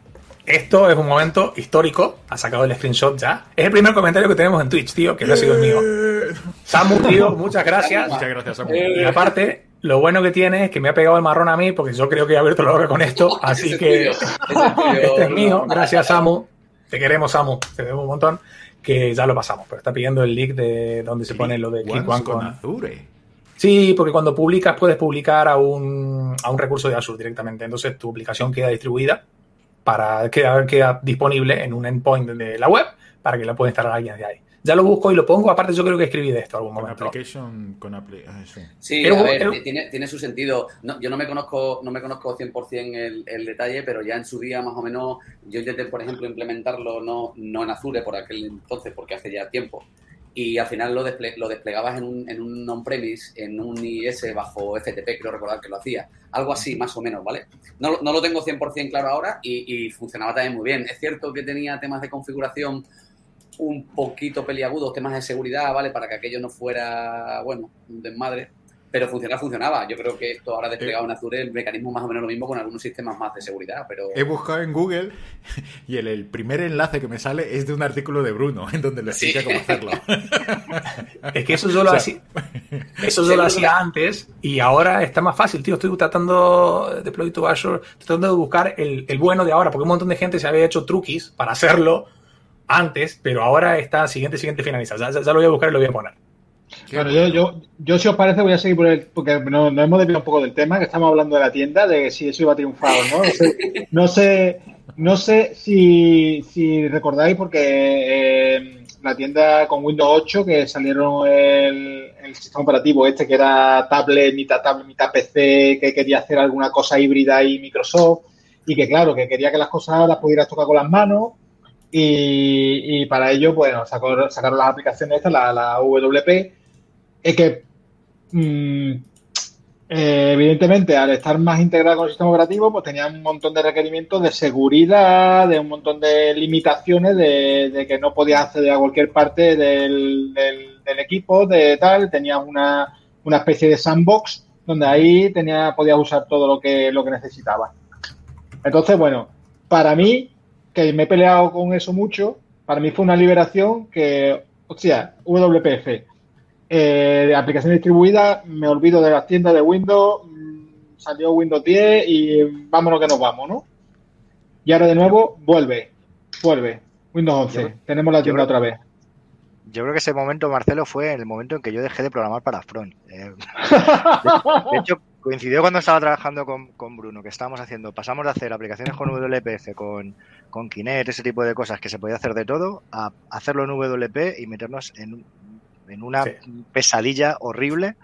Esto es un momento histórico. Ha sacado el screenshot ya. Es el primer comentario que tenemos en Twitch, tío, que no ha sido el mío. Samu, tío, muchas gracias. Muchas gracias, Samu. Y aparte, lo bueno que tiene es que me ha pegado el marrón a mí, porque yo creo que he abierto la boca con esto. Así que este es mío. Gracias, Samu. Te queremos, Samu. Te debo un montón. Que ya lo pasamos, pero está pidiendo el link de donde se pone lo de One con Azure. Sí, porque cuando publicas puedes publicar a un, a un recurso de Azure directamente. Entonces tu aplicación queda distribuida para queda, queda disponible en un endpoint de la web para que la pueda instalar alguien de ahí. Ya lo busco y lo pongo. Aparte, yo creo que escribí de esto algún momento. Application con ah, sí, a ver, tiene, tiene, su sentido. yo no me conozco no me conozco 100% el, el detalle, pero ya en su día, más o menos, yo intenté, por ejemplo, implementarlo no, no en Azure por aquel entonces, porque hace ya tiempo, y al final lo, lo desplegabas en un, en un on-premise, en un IS bajo FTP, creo recordar que lo hacía. Algo así, más o menos, ¿vale? No, no lo tengo 100% claro ahora y, y, funcionaba también muy bien. Es cierto que tenía temas de configuración un poquito peliagudos, temas de seguridad, ¿vale? Para que aquello no fuera, bueno, un desmadre pero funcionaba, funcionaba. Yo creo que esto ahora desplegado en Azure el mecanismo más o menos lo mismo con algunos sistemas más de seguridad, pero... He buscado en Google y el, primer enlace que me sale es de un artículo de Bruno, en donde le explica cómo hacerlo. es que eso yo lo hacía, eso yo lo hacía antes y ahora está más fácil, tío. Estoy tratando, de to Azure, tratando de buscar el, el bueno de ahora, porque un montón de gente se había hecho truquis para hacerlo antes, pero ahora está siguiente, siguiente finaliza. Ya, ya, ya lo voy a buscar y lo voy a poner. Claro, yo, yo, yo, si os parece, voy a seguir por el. Porque nos, hemos desviado un poco del tema, que estamos hablando de la tienda, de si eso iba a triunfar o no. No sé, no sé, si, si recordáis, porque eh, la tienda con Windows 8, que salieron el, el, sistema operativo este, que era tablet, mitad tablet, mitad PC, que quería hacer alguna cosa híbrida y Microsoft, y que, claro, que quería que las cosas las pudieras tocar con las manos. Y, y para ello, bueno, sacaron, sacaron las aplicaciones estas, la, la WP, es que mm, eh, evidentemente al estar más integrado con el sistema operativo, pues tenía un montón de requerimientos de seguridad, de un montón de limitaciones de, que no podías acceder a cualquier parte del, equipo, de tal, tenías una, una, especie de sandbox donde ahí tenía, podías usar todo lo que, lo que necesitabas. Entonces, bueno, para mí, que me he peleado con eso mucho, para mí fue una liberación que, o sea, WPF, eh, de aplicación distribuida, me olvido de las tiendas de Windows, mm, salió Windows 10 y vámonos que nos vamos, ¿no? Y ahora de nuevo, vuelve, vuelve, Windows 11, tenemos la tienda otra vez. Yo creo que ese momento, Marcelo, fue el momento en que yo dejé de programar para Front. Eh, de, hecho, coincidió cuando estaba trabajando con, con, Bruno, que estábamos haciendo, pasamos de hacer aplicaciones con WPF, con, con Kinect, ese tipo de cosas que se podía hacer de todo, a hacerlo en WP y meternos en en una pesadilla horrible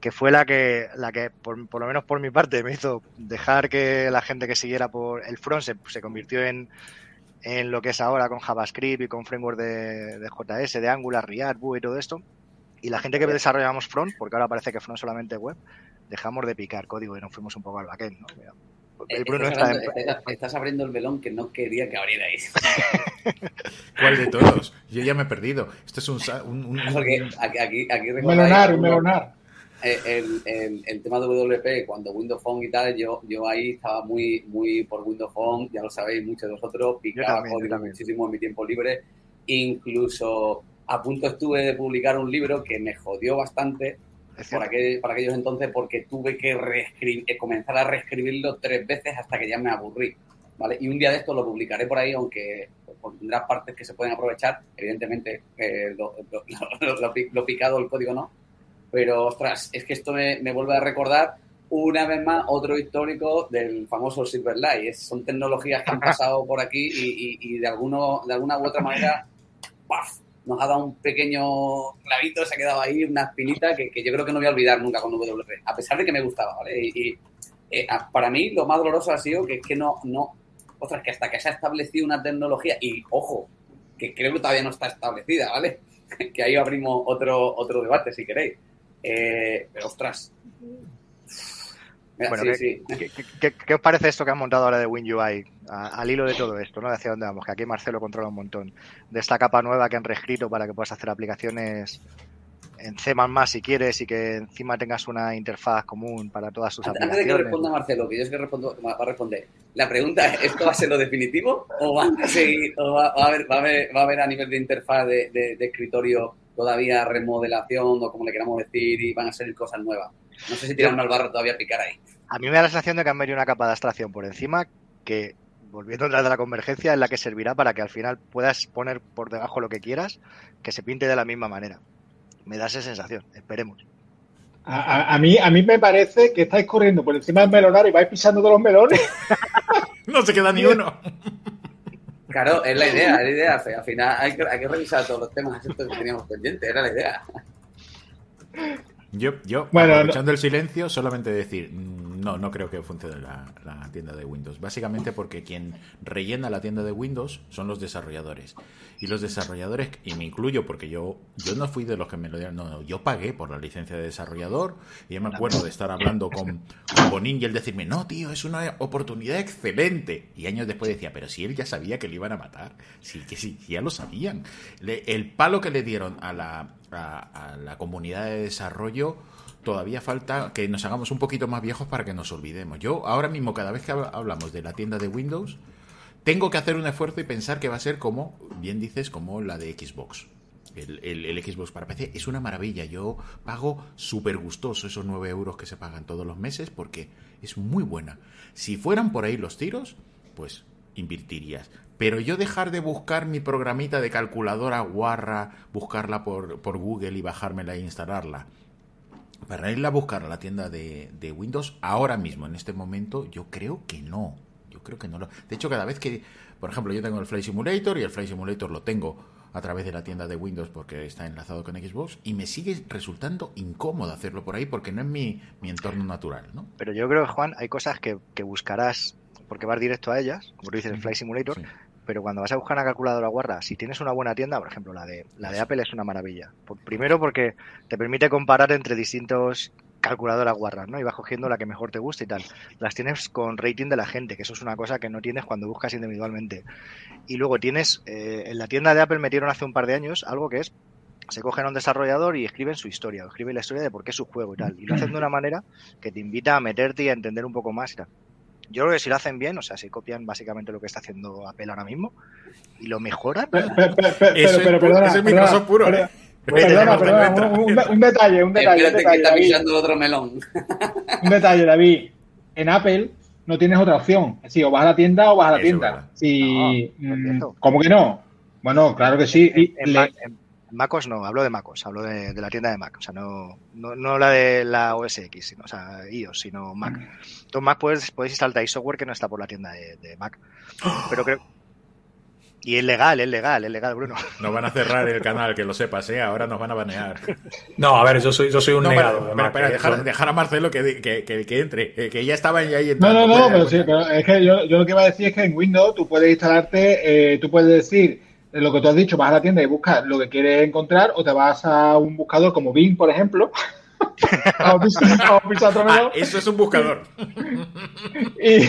que fue la que, la que por, lo menos por mi parte, me hizo dejar que la gente que siguiera por el front se, convirtió en, en lo que es ahora con JavaScript y con framework de, de JS, de Angular, React, Vue y todo esto. Y la gente que desarrollamos front, porque ahora parece que front solamente web, dejamos de picar código y nos fuimos un poco al backend. ¿no? El Bruno estás, abriendo, estás, abriendo el melón que no quería que abrierais. ¿Cuál de todos? Yo ya me he perdido. Esto es un... un, Porque aquí, aquí, melonar, un melonar. El, el, el, tema de WP, cuando Windows Phone y tal, yo, yo ahí estaba muy, muy por Windows Phone, ya lo sabéis, muchos de vosotros, picaba código muchísimo en mi tiempo libre. Incluso a punto estuve de publicar un libro que me jodió bastante para, para aquellos entonces porque tuve que eh, comenzar a reescribirlo tres veces hasta que ya me aburrí. ¿vale? Y un día de esto lo publicaré por ahí, aunque pues, tendrá partes que se pueden aprovechar. Evidentemente, eh, lo, picado el código no. Pero, ostras, es que esto me, vuelve a recordar una vez más otro histórico del famoso Silverlight. son tecnologías que han pasado por aquí y, de, alguno, de alguna u otra manera nos ha dado un pequeño clavito, se ha quedado ahí, una espinita que, yo creo que no voy a olvidar nunca con WP, a pesar de que me gustaba, ¿vale? Y, eh, para mí lo más doloroso ha sido que es que no, no, ostras, que hasta que se ha establecido una tecnología, y ojo, que creo que todavía no está establecida, ¿vale? que ahí abrimos otro, otro debate si queréis. Eh, pero ostras, bueno, ¿qué, os parece esto que han montado ahora de WinUI al hilo de todo esto, ¿no? De hacia dónde vamos, que aquí Marcelo controla un montón. De esta capa nueva que han reescrito para que puedas hacer aplicaciones en C++ si quieres y que encima tengas una interfaz común para todas sus aplicaciones. Antes de que responda Marcelo, que yo es que respondo, va a responder. La pregunta es, ¿esto va a ser lo definitivo o va a seguir, o va, a, haber, va, a, haber, a nivel de interfaz de, de escritorio todavía remodelación o como le queramos decir y van a salir cosas nuevas? No sé si tiran al barro todavía a picar ahí. A mí me da la sensación de que han metido una capa de abstracción por encima que, volviendo a de la convergencia, es la que servirá para que al final puedas poner por debajo lo que quieras, que se pinte de la misma manera. Me da esa sensación, esperemos. A, mí, a mí me parece que estáis corriendo por encima del melonar y vais pisando todos los melones. no se queda ni uno. Claro, es la idea, es la idea. Al final hay que, hay que revisar todos los temas que teníamos pendientes, era la idea. Yo, yo bueno, aprovechando el silencio, solamente decir, mm, no, no creo que funcione la, tienda de Windows. Básicamente porque quien rellena la tienda de Windows son los desarrolladores. Y los desarrolladores, y me incluyo porque yo, yo no fui de los que me lo dieron, no, no, yo pagué por la licencia de desarrollador. Y yo me acuerdo de estar hablando con, con Bonín y él decirme, no, tío, es una oportunidad excelente. Y años después decía, pero si él ya sabía que le iban a matar, sí, que sí, ya lo sabían. el palo que le dieron a la, a, la comunidad de desarrollo, todavía falta que nos hagamos un poquito más viejos para que nos olvidemos. Yo ahora mismo, cada vez que hablamos de la tienda de Windows, tengo que hacer un esfuerzo y pensar que va a ser como, bien dices, como la de Xbox. El, Xbox para PC es una maravilla. Yo pago súper gustoso esos 9 euros que se pagan todos los meses porque es muy buena. Si fueran por ahí los tiros, pues invertirías. Pero yo dejar de buscar mi programita de calculadora guarra, buscarla por, por Google y bajármela e instalarla, para irla a buscar a la tienda de, de, Windows ahora mismo, en este momento, yo creo que no. Yo creo que no lo. De hecho, cada vez que, por ejemplo, yo tengo el Flight Simulator y el Flight Simulator lo tengo a través de la tienda de Windows porque está enlazado con Xbox y me sigue resultando incómodo hacerlo por ahí porque no es mi, mi entorno natural, ¿no? Pero yo creo, Juan, hay cosas que, que buscarás porque vas directo a ellas, como dices el Flight Simulator, pero cuando vas a buscar una calculadora guarda, si tienes una buena tienda, por ejemplo, la de, la de Apple es una maravilla. primero porque te permite comparar entre distintos calculadoras guarras, ¿no? Y vas cogiendo la que mejor te gusta y tal. Las tienes con rating de la gente, que eso es una cosa que no tienes cuando buscas individualmente. Y luego tienes, eh, en la tienda de Apple metieron hace un par de años algo que es, se cogen a un desarrollador y escriben su historia, o escriben la historia de por qué es su juego y tal. Y lo hacen de una manera que te invita a meterte y a entender un poco más y tal. Yo creo que si lo hacen bien, o sea, si copian básicamente lo que está haciendo Apple ahora mismo y lo mejoran. Pero, pero, pero, perdona, es Microsoft puro. ¿eh? Perdona, perdona, un, detalle, un detalle. Espérate que está pisando otro melón. un detalle, David. En Apple no tienes otra opción. Es decir, o vas a la tienda o vas a la tienda. Si, mm, ¿Cómo que no? Bueno, claro que sí. Y MacOS no, hablo de MacOS, hablo de, la tienda de Mac, o sea, no, no, la de la OS X, sino, o sea, iOS, sino Mac. Entonces, Mac puedes, puedes instalar software que no está por la tienda de, Mac. Pero creo. Y es legal, es legal, es legal, Bruno. Nos van a cerrar el canal, que lo sepas, ¿eh? Ahora nos van a banear. No, a ver, yo soy, yo soy un negado. Espera, espera, dejar, a Marcelo que, que, que, entre, que ya estaba ahí No, no, no, pero sí, pero es que yo, yo, lo que iba a decir es que en Windows tú puedes instalarte, eh, tú puedes decir lo que tú has dicho, vas a la tienda y buscas lo que quieres encontrar o te vas a un buscador como Bing, por ejemplo. A ah, eso es un buscador. y,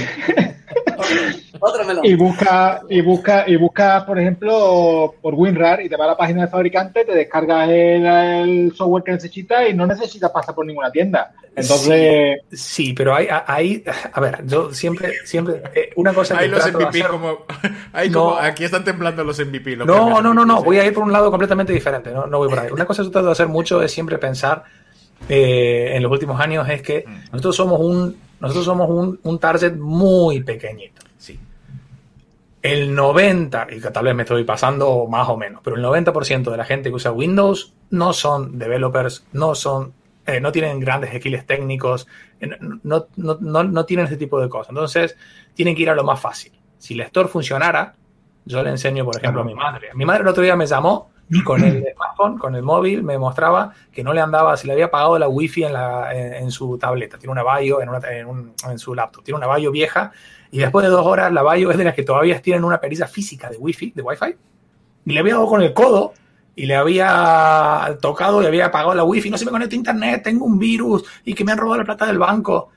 y busca, y busca, y busca, por ejemplo, por WinRAR y te va a la página del fabricante, te descargas el, software que necesitas y no necesitas pasar por ninguna tienda. Entonces. Sí, pero hay, hay, a ver, yo siempre, siempre, eh, una cosa hay los MVP como, hay como, aquí están temblando los MVP. no, no, no, no, voy a ir por un lado completamente diferente, no, no voy por ahí. Una cosa que he tratado de hacer mucho es siempre pensar eh, en los últimos años es que mm. nosotros somos un, nosotros somos un, un target muy pequeñito. Sí. El 90, y que tal vez me estoy pasando más o menos, pero el 90% de la gente que usa Windows no son developers, no son eh, no tienen grandes skills técnicos, eh, no, no, no, no, tienen ese tipo de cosas. Entonces, tienen que ir a lo más fácil. Si el store funcionara, yo le enseño, por ejemplo, a mi madre. Mi madre el otro día me llamó y con el smartphone, con el móvil, me mostraba que no le andaba, si le había apagado la wifi en, la, en, su tableta, tiene una Bayo en, en, su laptop, tiene una Bayo vieja y después de dos horas la Bayo es de las que todavía tienen una pericia física de wifi, de wifi, y le había dado con el codo y le había tocado y había apagado la wifi, no se me conecta a internet, tengo un virus y que me han robado la plata del banco.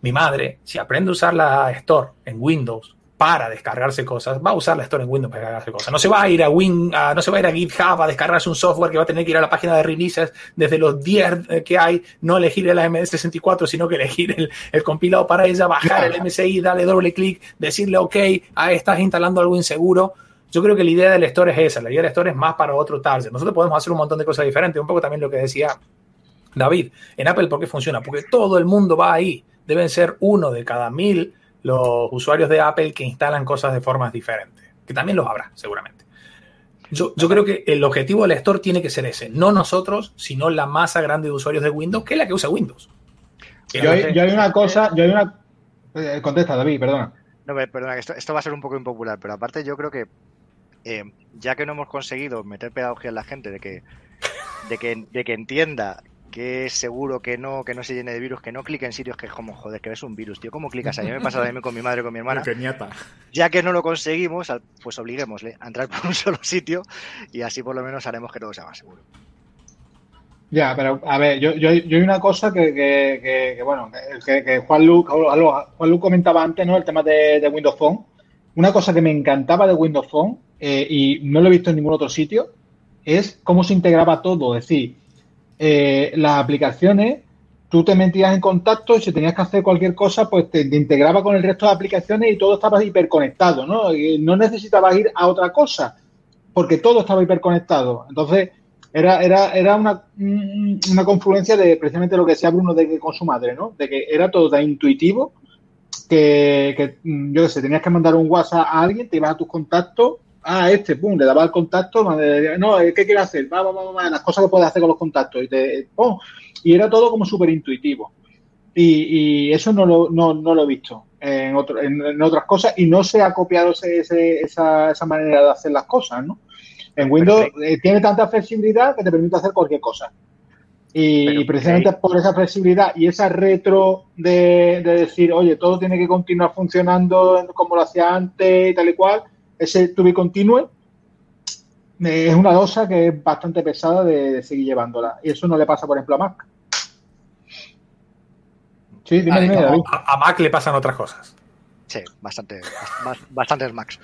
Mi madre, si aprende a usar la Store en Windows para descargarse cosas, va a usar la Store en Windows para descargarse cosas. No se va a ir a Win, no se va a ir a GitHub a descargarse un software que va a tener que ir a la página de releases desde los 10 que hay, no elegir el AMD64, sino que elegir el, el compilado para ella, bajar el MSI, darle doble clic, decirle ok, ahí estás instalando algo inseguro. Yo creo que la idea del Store es esa, la idea del Store es más para otro target. Nosotros podemos hacer un montón de cosas diferentes, un poco también lo que decía David. En Apple, ¿por qué funciona? Porque todo el mundo va ahí. Deben ser uno de cada mil los usuarios de Apple que instalan cosas de formas diferentes, que también los habrá, seguramente. Yo, creo que el objetivo del Store tiene que ser ese, no nosotros, sino la masa grande de usuarios de Windows, que es la que usa Windows. Yo, hay una cosa, yo hay una... Eh, contesta, David, perdona. No, perdona, esto, esto va a ser un poco impopular, pero aparte yo creo que eh, ya que no hemos conseguido meter pedagogía en la gente de que, de que, de que entienda que es seguro que no, que no se llene de virus, que no clique en sitios que es como, joder, que es un virus, tío. ¿Cómo clicas ahí? Me he pasado a mí con mi madre, con mi hermana. Ya que no lo conseguimos, pues obliguémosle a entrar por un solo sitio y así por lo menos haremos que todo sea más seguro. Ya, pero a ver, yo, yo, yo hay una cosa que, que, bueno, que, que Juan, Lu, Juan Lu comentaba antes, ¿no? El tema de, de, Windows Phone. Una cosa que me encantaba de Windows Phone eh, y no lo he visto en ningún otro sitio es cómo se integraba todo. Es decir, eh, las aplicaciones, tú te metías en contacto y si tenías que hacer cualquier cosa, pues te, integraba con el resto de aplicaciones y todo estaba hiperconectado, ¿no? No necesitabas ir a otra cosa, porque todo estaba hiperconectado. Entonces, era, era, era una, una confluencia de precisamente lo que decía Bruno de que con su madre, ¿no? De que era todo tan intuitivo que, que yo qué sé, tenías que mandar un WhatsApp a alguien, te ibas a tus contactos ah, este, pum, le daba el contacto, no, ¿qué quiere hacer? Va, va, va, las cosas que puede hacer con los contactos. Y, te, y era todo como súper intuitivo. Y, eso no lo, no, no lo he visto en, otro, en, otras cosas y no se ha copiado ese, esa, esa, manera de hacer las cosas, ¿no? En Windows eh, tiene tanta flexibilidad que te permite hacer cualquier cosa. Y, precisamente por esa flexibilidad y esa retro de, de, decir, oye, todo tiene que continuar funcionando como lo hacía antes y tal y cual, ese to be continue es una dosa que es bastante pesada de, seguir llevándola. Y eso no le pasa, por ejemplo, a Mac. Sí, dime, dime, A, Mac le pasan otras cosas. Sí, bastante, bastantes Macs.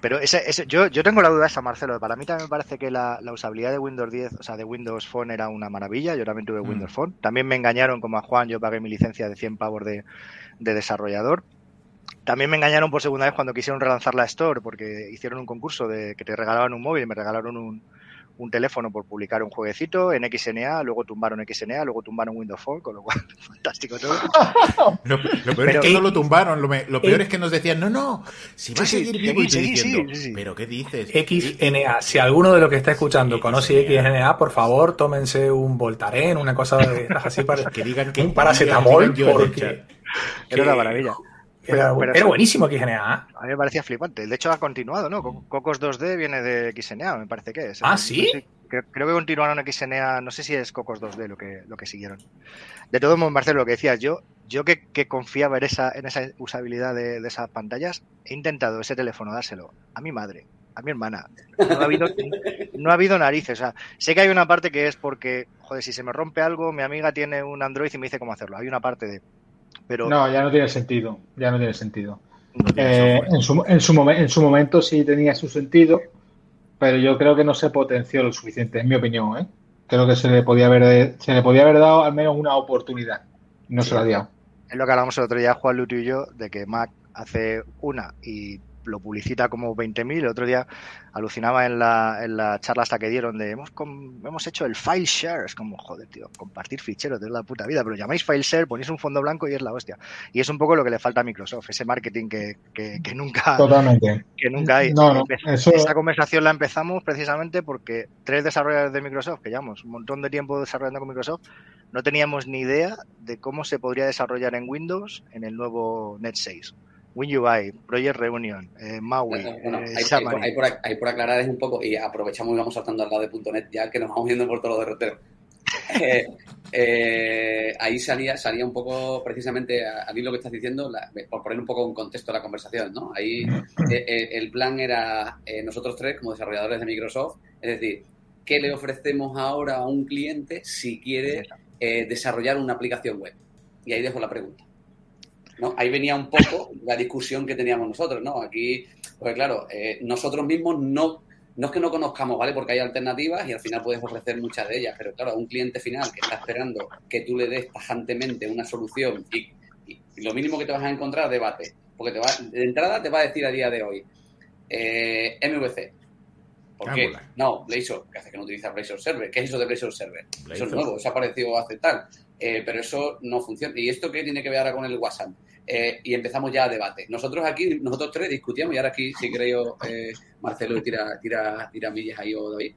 Pero ese, ese, yo, yo tengo la duda esa, Marcelo. Para mí también me parece que la, usabilidad de Windows 10, o sea, de Windows Phone era una maravilla. Yo también tuve mm. Windows Phone. También me engañaron como a Juan, yo pagué mi licencia de 100 pavos de, de desarrollador. También me engañaron por segunda vez cuando quisieron relanzar la Store porque hicieron un concurso de que te regalaban un móvil y me regalaron un, un teléfono por publicar un jueguecito en XNA, luego tumbaron XNA, luego tumbaron Windows Phone, con lo cual, fantástico todo. lo, peor es que no lo tumbaron, lo, peor es que nos decían, no, no, si va a seguir vivo y diciendo, pero ¿qué dices? XNA, si alguno de los que está escuchando conoce XNA, por favor, tómense un Voltaren, una cosa de así para que digan que un paracetamol, porque... Era una maravilla. Era, buenísimo XNA. A mí me parecía flipante. De hecho, ha continuado, ¿no? Cocos 2D viene de XNA, me parece que es. Ah, sí. creo, que continuaron XNA, no sé si es Cocos 2D lo que, lo que siguieron. De todo modo, Marcelo, lo que decías, yo, yo que, confiaba en esa, en esa usabilidad de, esas pantallas, he intentado ese teléfono dárselo a mi madre, a mi hermana. No ha habido, no ha habido narices. O sea, sé que hay una parte que es porque, joder, si se me rompe algo, mi amiga tiene un Android y me dice cómo hacerlo. Hay una parte de no, ya no tiene sentido, ya no tiene sentido. Eh, en, su, en, su en su momento sí tenía su sentido, pero yo creo que no se potenció lo suficiente, en mi opinión. ¿eh? Creo que se le podía haber se le podía haber dado al menos una oportunidad. No se la ha dado. Es lo que hablamos el otro día, Juan Luto y yo, de que Mac hace una y lo publicita como 20.000. El otro día alucinaba en la, en la charla hasta que dieron de hemos, hemos hecho el file share. Es como, joder, tío, compartir ficheros de la puta vida. Pero llamáis file share, ponéis un fondo blanco y es la hostia. Y es un poco lo que le falta a Microsoft, ese marketing que, que, nunca, Totalmente. que nunca hay. Esta conversación la empezamos precisamente porque tres desarrolladores de Microsoft, que llevamos un montón de tiempo desarrollando con Microsoft, no teníamos ni idea de cómo se podría desarrollar en Windows en el nuevo Net 6 WinUI, Project Reunion, eh, Maui, bueno, eh, hay, por, aclarar es un poco, y aprovechamos y vamos saltando al lado de .NET ya que nos vamos viendo por todos los derroteros. Eh, ahí salía, salía un poco precisamente a, mí lo que estás diciendo, por poner un poco en contexto la conversación, ¿no? Ahí el plan era nosotros tres como desarrolladores de Microsoft, es decir, ¿qué le ofrecemos ahora a un cliente si quiere desarrollar una aplicación web? Y ahí dejo la pregunta. ¿No? Ahí venía un poco la discusión que teníamos nosotros, ¿no? Aquí, pues claro, eh, nosotros mismos no, no es que no conozcamos, ¿vale? Porque hay alternativas y al final puedes ofrecer muchas de ellas, pero claro, a un cliente final que está esperando que tú le des tajantemente una solución y, lo mínimo que te vas a encontrar, debate. Porque te va, de entrada te va a decir a día de hoy, eh, MVC, ¿Por qué? No, Blazor, que hace que no utiliza Blazor Server. ¿Qué es eso de Blazor Server? Eso es nuevo, eso ha aparecido hace tal. Eh, pero eso no funciona. ¿Y esto qué tiene que ver ahora con el WhatsApp? Eh, y empezamos ya a debate. Nosotros aquí, nosotros tres discutíamos y ahora aquí, si creo, eh, Marcelo tira, tira, tira millas ahí o doy.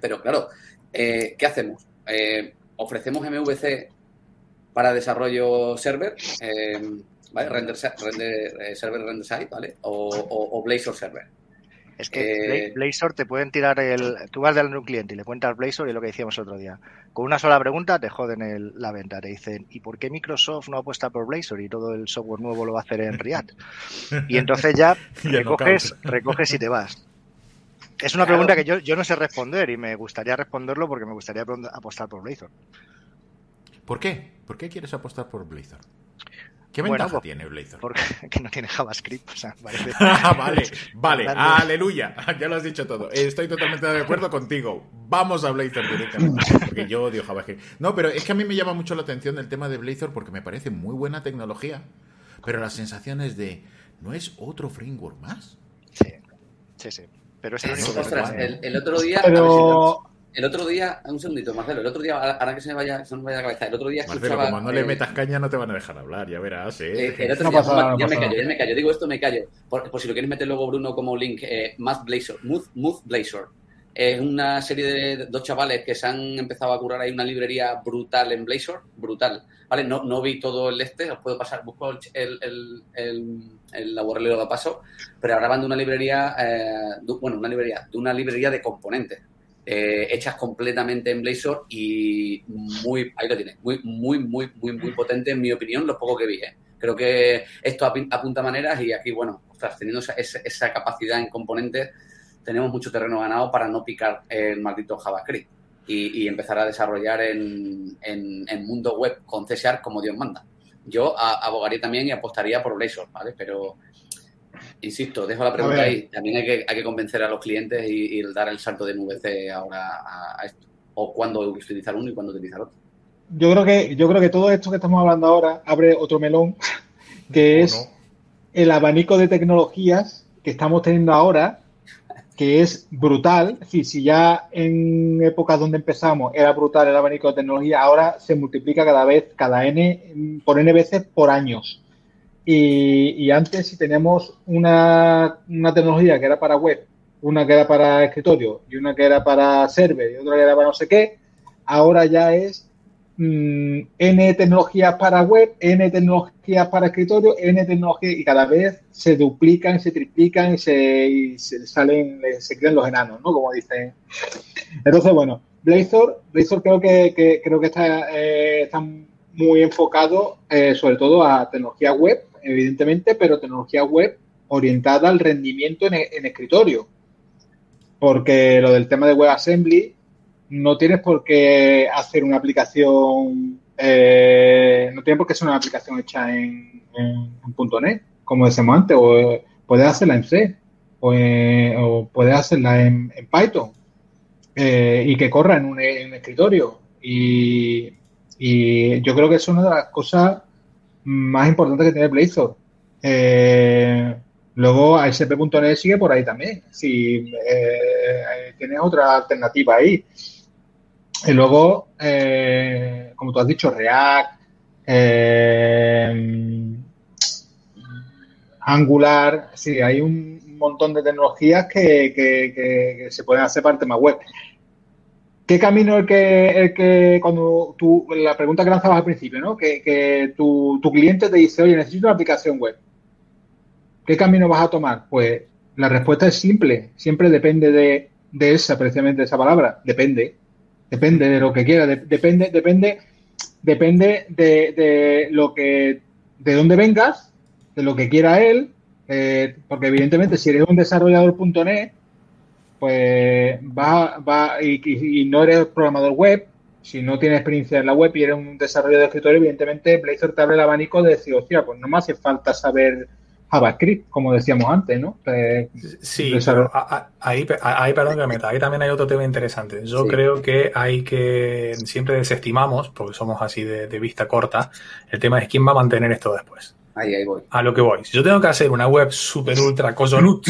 Pero claro, ¿qué hacemos? ofrecemos MVC para desarrollo server, ¿vale? Render, render, server render site, ¿vale? O, o Blazor server. Es que eh, Blazor te pueden tirar el. Tú vas delante de un cliente y le cuentas Blazor y es lo que decíamos el otro día. Con una sola pregunta te joden el, la venta. Te dicen, ¿y por qué Microsoft no apuesta por Blazor y todo el software nuevo lo va a hacer en React? Y entonces ya recoges, recoges y te vas. Es una pregunta que yo, yo no sé responder y me gustaría responderlo porque me gustaría apostar por Blazor. ¿Por qué? ¿Por qué quieres apostar por Blazor? ¿Qué ventaja pues, tiene Blazor? Porque no tiene JavaScript. O sea, vale, vale, aleluya. Ya lo has dicho todo. Estoy totalmente de acuerdo contigo. Vamos a Blazor directamente. Porque yo odio JavaScript. No, pero es que a mí me llama mucho la atención el tema de Blazor porque me parece muy buena tecnología. Pero la sensación es de, ¿no es otro framework más? Sí, sí, sí. Pero es el único el, otro día. Pero... El otro día, un segundito, Marcelo, el otro día, ahora que se me vaya, se me vaya la cabeza, el otro día Marcelo, escuchaba... como no le metas caña no te van a dejar hablar, ya verás, ¿eh? eh el otro día, ya me callo, ya me callo, digo esto, me callo. Por, si lo quieres meter luego, Bruno, como link, eh, Blazor, Move, Blazor. Es una serie de dos chavales que se han empezado a curar ahí una librería brutal en Blazor, brutal. ¿Vale? No, no vi todo el este, os puedo pasar, busco el, el, el, el, la URL lo paso, pero hablaban de una librería, eh, bueno, una librería, de una librería de componentes eh, hechas completamente en Blazor y muy, ahí lo tienes, muy, muy, muy, muy, muy potente en mi opinión, lo poco que vi. ¿eh? Creo que esto apunta maneras y aquí, bueno, teniendo esa, capacidad en componentes, tenemos mucho terreno ganado para no picar el maldito JavaScript y, empezar a desarrollar en, en, mundo web con C como Dios manda. Yo abogaría también y apostaría por Blazor, ¿vale? Pero Insisto, dejo la pregunta ahí. También hay que, hay que convencer a los clientes y, dar el salto de MVC ahora a, esto. O cuándo utilizar uno y cuándo utilizar otro. Yo creo que, yo creo que todo esto que estamos hablando ahora abre otro melón, que es el abanico de tecnologías que estamos teniendo ahora, que es brutal. Es decir, si ya en épocas donde empezamos era brutal el abanico de tecnología, ahora se multiplica cada vez, cada N, por N veces por años. Y, antes, si teníamos una, tecnología que era para web, una que era para escritorio y una que era para server y otra que era para no sé qué, ahora ya es mm, N tecnologías para web, N tecnologías para escritorio, N tecnologías y cada vez se duplican, se triplican y se, salen, se crean los enanos, ¿no? Como dicen. Entonces, bueno, Blazor, Blazor creo que, creo que está, eh, está muy enfocado eh, sobre todo a tecnología web evidentemente, pero tecnología web orientada al rendimiento en, escritorio. Porque lo del tema de WebAssembly, no tienes por qué hacer una aplicación, eh, no tienes por qué ser una aplicación hecha en, .NET, como decíamos antes, o puedes hacerla en C, o, puedes hacerla en, Python, eh, y que corra en un, escritorio. Y, y, yo creo que es una de las cosas más importante que tiene Blazor. Eh, luego ASP.NET sigue por ahí también. Si eh, tienes otra alternativa ahí. Y luego, eh, como tú has dicho, React, Angular, sí, hay un montón de tecnologías que, que se pueden hacer parte más web. ¿Qué camino el que, el que cuando tú, la pregunta que lanzabas al principio, ¿no? Que, tu, cliente te dice, oye, necesito una aplicación web. ¿Qué camino vas a tomar? Pues la respuesta es simple, siempre depende de, esa, precisamente esa palabra, depende, depende de lo que quiera, depende, depende, depende de, lo que, de dónde vengas, de lo que quiera él, eh, porque evidentemente si eres un desarrollador.net, pues va, va y, no eres programador web, si no tienes experiencia en la web y eres un desarrollador de escritorio, evidentemente Blazor te abre el abanico de decir, hostia, pues no me hace falta saber JavaScript, como decíamos antes, ¿no? sí, ahí, ahí, perdón que meta, ahí también hay otro tema interesante. Yo creo que hay que, siempre desestimamos, porque somos así de, vista corta, el tema es quién va a mantener esto después. Ahí, ahí voy. A lo que voy. Si yo tengo que hacer una web super ultra cosonut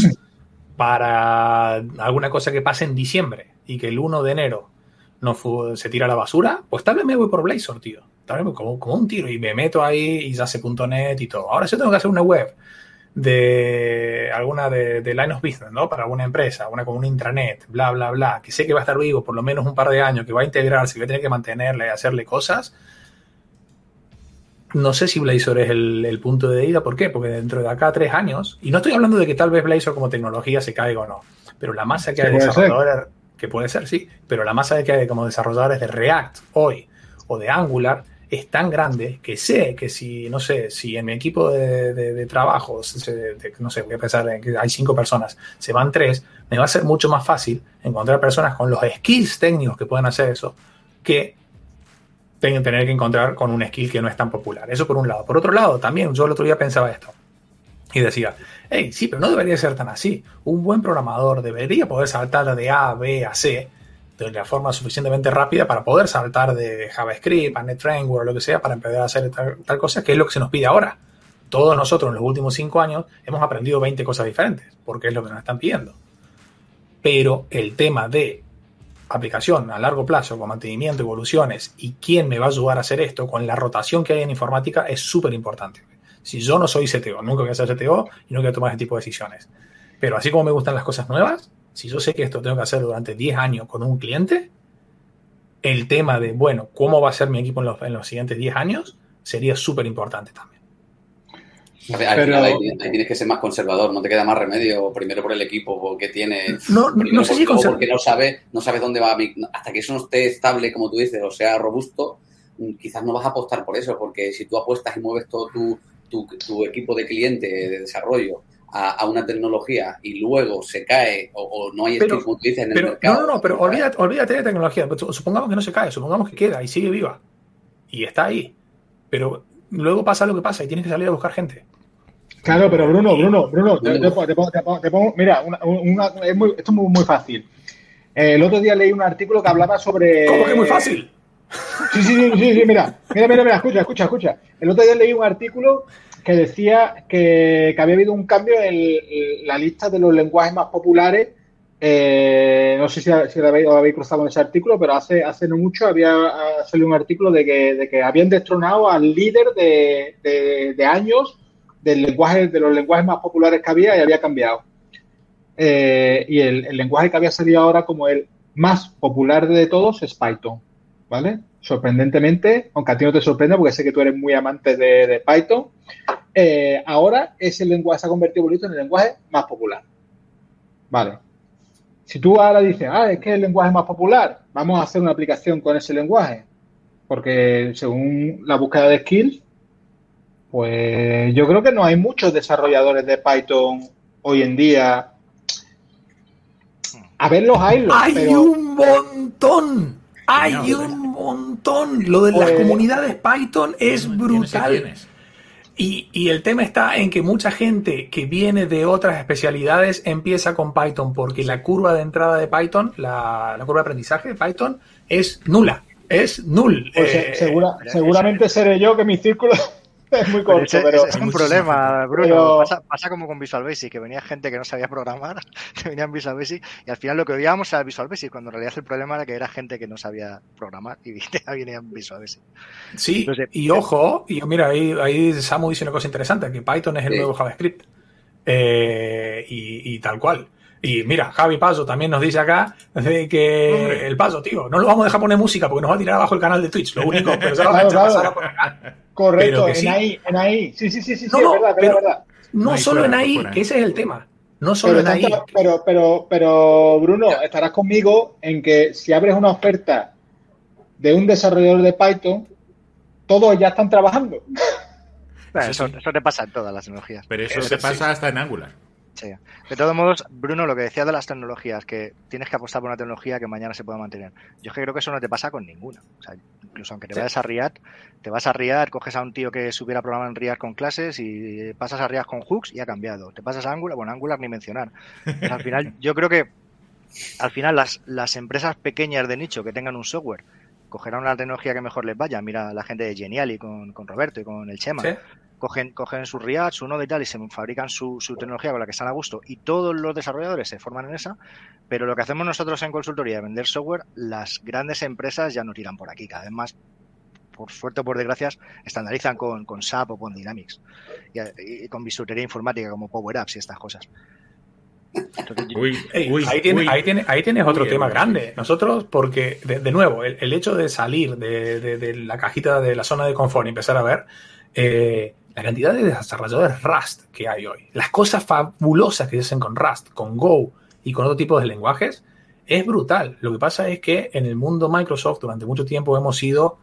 para alguna cosa que pase en diciembre y que el 1 de enero no se tira a la basura, pues tal vez me voy por Blazor, tío. Tal vez como, un tiro y me meto ahí y ya sé .net y todo. Ahora yo tengo que hacer una web de alguna de, de, line of business, ¿no? Para alguna empresa, una como un intranet, bla, bla, bla, que sé que va a estar vivo por lo menos un par de años, que va a integrarse, que va a tener que mantenerle, hacerle cosas. No sé si Blazor es el, punto de ida. ¿Por qué? Porque dentro de acá tres años, y no estoy hablando de que tal vez Blazor como tecnología se caiga o no, pero la masa que hay de desarrolladores, que puede ser, sí, pero la masa que hay como desarrolladores de React hoy o de Angular es tan grande que sé que si, no sé, si en mi equipo de, de, trabajo, no sé, voy a pensar en que hay cinco personas, se van tres, me va a ser mucho más fácil encontrar personas con los skills técnicos que puedan hacer eso que tener que encontrar con un skill que no es tan popular. Eso por un lado. Por otro lado, también yo el otro día pensaba esto y decía, hey, sí, pero no debería ser tan así. Un buen programador debería poder saltar de A a B a C de la forma suficientemente rápida para poder saltar de JavaScript a NetFramework o lo que sea para empezar a hacer tal, cosa, que es lo que se nos pide ahora. Todos nosotros en los últimos cinco años hemos aprendido 20 cosas diferentes, porque es lo que nos están pidiendo. Pero el tema de aplicación a largo plazo, con mantenimiento, evoluciones y quién me va a ayudar a hacer esto con la rotación que hay en informática es súper importante. Si yo no soy CTO, nunca voy a ser CTO y no voy a tomar ese tipo de decisiones. Pero así como me gustan las cosas nuevas, si yo sé que esto tengo que hacer durante 10 años con un cliente, el tema de, bueno, cómo va a ser mi equipo en los, en los siguientes 10 años sería súper importante también. Al final ahí, tienes que ser más conservador, no te queda más remedio, primero por el equipo porque tiene, no, no sé si porque no sabes no sabe dónde va, hasta que eso no esté estable, como tú dices, o sea, robusto, mm, quizás no vas a apostar por eso, porque si tú apuestas y mueves todo tu, tu, tu equipo de cliente de desarrollo a, una tecnología y luego se cae o, no hay pero, como tú dices, en el mercado. No, no, no, pero olvídate, olvídate de tecnología. Supongamos que no se cae, supongamos que queda y sigue viva. Y está ahí. Pero luego pasa lo que pasa y tienes que salir a buscar gente. Claro, pero Bruno, Bruno, Bruno, te, pongo, mira, es muy, esto es muy, muy fácil. el otro día leí un artículo que hablaba sobre. ¿Cómo que es muy fácil? Sí, sí, sí, sí, sí, mira, mira, mira, mira, escucha, escucha, escucha. El otro día leí un artículo que decía que, había habido un cambio en la lista de los lenguajes más populares. Eh, no sé si, si lo, habéis, cruzado en ese artículo, pero hace, hace no mucho había salido un artículo de que, de que habían destronado al líder de, de, años del lenguaje, de los lenguajes más populares que había y había cambiado. Eh, y el, lenguaje que había salido ahora como el más popular de todos es Python, ¿vale? sorprendentemente, aunque a ti no te sorprenda porque sé que tú eres muy amante de, Python, eh, ahora ese lenguaje se ha convertido en el lenguaje más popular. Vale. Si tú ahora dices, ah, es que es el lenguaje más popular, vamos a hacer una aplicación con ese lenguaje, porque según la búsqueda de skills, pues yo creo que no hay muchos desarrolladores de Python hoy en día. A ver los hay, hay un montón. Hay un montón. Lo de las pues, comunidades Python es brutal. Y, el tema está en que mucha gente que viene de otras especialidades empieza con Python porque la curva de entrada de Python, la, curva de aprendizaje de Python es nula. Es null. Pues, eh, seguramente seré yo que mi círculo es muy corto, pero... Es, un problema, Bruno. Pasa, como con Visual Basic, que venía gente que no sabía programar, que venía en Visual Basic, y al final lo que odiábamos era Visual Basic, cuando en realidad el problema era que era gente que no sabía programar y venía en Visual Basic. Sí, y ojo, y mira, ahí, ahí Samu dice una cosa interesante, que Python es el nuevo JavaScript. Eh, y, tal cual. Y mira, Javi Paso también nos dice acá que el Paso, tío, no lo vamos a dejar poner música porque nos va a tirar abajo el canal de Twitch, lo único, pero se lo vamos a pasar a poner acá. Correcto, en ahí, en ahí. Sí, sí, sí, sí, es verdad, pero, es verdad. no, solo en AI, que ese es el tema. No solo pero, en AI. Pero, pero, pero, Bruno, estarás conmigo en que si abres una oferta de un desarrollador de Python, todos ya están trabajando. eso, te pasa en todas las tecnologías. Pero eso, te pasa hasta en Angular. Sí. De todos modos, Bruno, lo que decía de las tecnologías, que tienes que apostar por una tecnología que mañana se pueda mantener. Yo es que creo que eso no te pasa con ninguna. O sea, incluso aunque te vayas a React, te vas a React, coges a un tío que supiera programar en React con clases y pasas a React con hooks y ha cambiado. Te pasas a Angular, bueno, Angular ni mencionar. Pues al final, yo creo que al final las, las empresas pequeñas de nicho que tengan un software cogerán una tecnología que mejor les vaya. Mira la gente de Geniali con, con Roberto y con el Chema cogen, cogen su React, su Node y tal, y se fabrican su, tecnología con la que están a gusto, y todos los desarrolladores se forman en esa, pero lo que hacemos nosotros en consultoría, vender software, las grandes empresas ya no tiran por aquí, cada vez más por suerte o por desgracia, estandarizan con, con SAP o con Dynamics y, con bisutería informática como Power Apps y estas cosas. ahí, tienes otro tema grande. Nosotros, porque, de, nuevo, el, hecho de salir de, la cajita de la zona de confort y empezar a ver, eh, la cantidad de desarrolladores Rust que hay hoy, las cosas fabulosas que se hacen con Rust, con Go y con otro tipo de lenguajes, es brutal. Lo que pasa es que en el mundo Microsoft durante mucho tiempo hemos sido,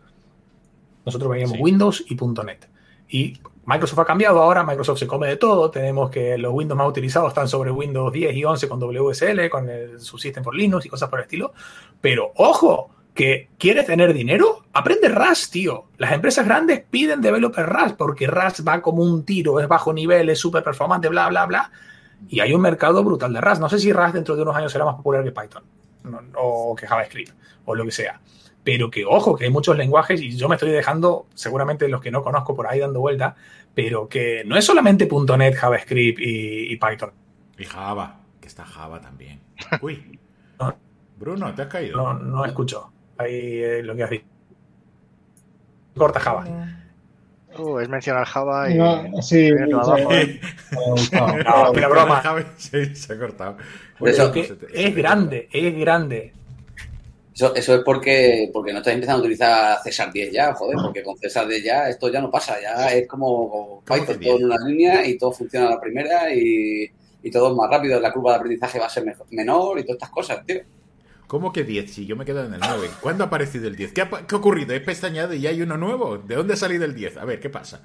nosotros veíamos Windows y .NET. Y Microsoft ha cambiado ahora, Microsoft se come de todo, tenemos que los Windows más utilizados están sobre Windows 10 y 11 con WSL, con el subsystem for Linux y cosas por el estilo. Pero ojo, que quieres tener dinero, aprende Rust, tío. Las empresas grandes piden developer Rust porque Rust va como un tiro, es bajo nivel, es súper performante, bla, bla, bla. Y hay un mercado brutal de Rust. No sé si Rust dentro de unos años será más popular que Python o que JavaScript o lo que sea. Pero que ojo, que hay muchos lenguajes y yo me estoy dejando, seguramente los que no conozco por ahí dando vuelta, pero que no es solamente .NET, JavaScript y, Python. Y Java, que está Java también. Uy. Bruno, ¿te has caído? No, no escucho ahí eh, lo que has dicho. Corta Java. Uh, es mencionar Java y. No, sí, ¿eh? no, pero broma. Sí, se ha cortado. Eso, que es grande, es grande. Eso, eso, es porque, porque no estás empezando a utilizar César 10 ya, joder, porque con César 10 ya esto ya no pasa, ya es como Python, todo en una línea y todo funciona a la primera y, y todo es más rápido, la curva de aprendizaje va a ser menor y todas estas cosas, tío. ¿Cómo que 10? Si yo me quedo en el 9. ¿Cuándo ha aparecido el 10? ¿Qué ha, ¿Qué ha ocurrido? He pestañado y ya hay uno nuevo. ¿De dónde ha salido el 10? A ver, ¿qué pasa?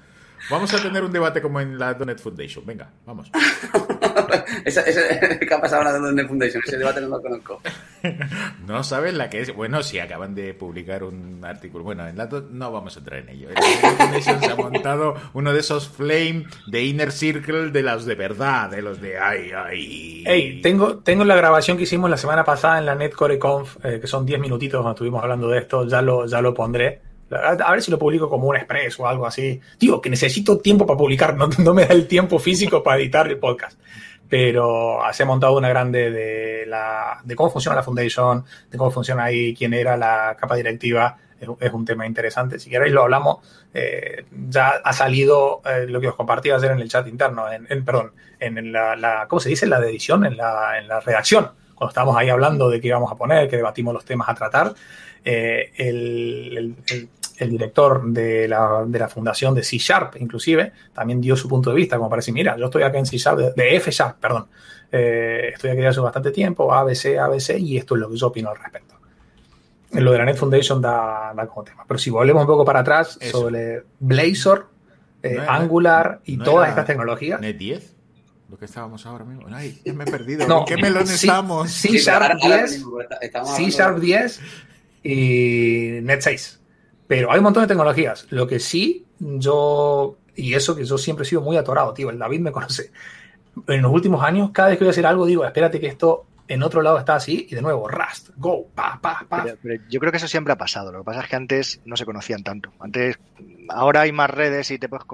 Vamos a tener un debate como en la Donet Foundation. Venga, vamos. ¿Qué ha pasado en la Donet Foundation? Ese debate no lo conozco. no sabes la que es. Bueno, si acaban de publicar un artículo. Bueno, en la no vamos a entrar en ello. En la Donet Foundation se ha montado uno de esos flame de Inner Circle de los de verdad, de los de ay, ay. Hey, tengo, tengo la grabación que hicimos la semana pasada en la Netcore Conf, eh, que son 10 minutitos cuando estuvimos hablando de esto. Ya lo, ya lo pondré a ver si lo publico como un express o algo así. Tío, que necesito tiempo para publicar, no, me da el tiempo físico para editar el podcast. Pero se ha montado una grande de, la, de cómo funciona la Foundation, de cómo funciona ahí, quién era la capa directiva. Es, un tema interesante. Si queréis lo hablamos. Eh, ya ha salido eh, lo que os compartí ayer en el chat interno, en, perdón, en la, la, ¿cómo se dice? La edición, en la, en la redacción. Cuando estábamos ahí hablando de qué íbamos a poner, que debatimos los temas a tratar. Eh, el, el director de la, de la fundación de C Sharp, inclusive, también dio su punto de vista, como para decir, mira, yo estoy aquí en C Sharp, de, F Sharp, perdón, eh, estoy aquí hace bastante tiempo, ABC, ABC, y esto es lo que yo opino al respecto. Lo de la Net Foundation da, da como tema. Pero si volvemos un poco para atrás sobre Blazor, eh, Angular y todas estas tecnologías. ¿Net 10? Lo que estábamos ahora mismo. Ay, ya me he perdido. No, ¿En qué melón estamos? C, Sharp 10, C Sharp 10 y Net 6. Pero hay un montón de tecnologías. Lo que sí, yo, y eso que yo siempre he sido muy atorado, tío, el David me conoce. En los últimos años, cada vez que voy a hacer algo, digo, espérate que esto en otro lado está así, y de nuevo, Rust, Go, pa, pa, pa. Pero, yo creo que eso siempre ha pasado. Lo que pasa es que antes no se conocían tanto. Antes, ahora hay más redes y te puedes.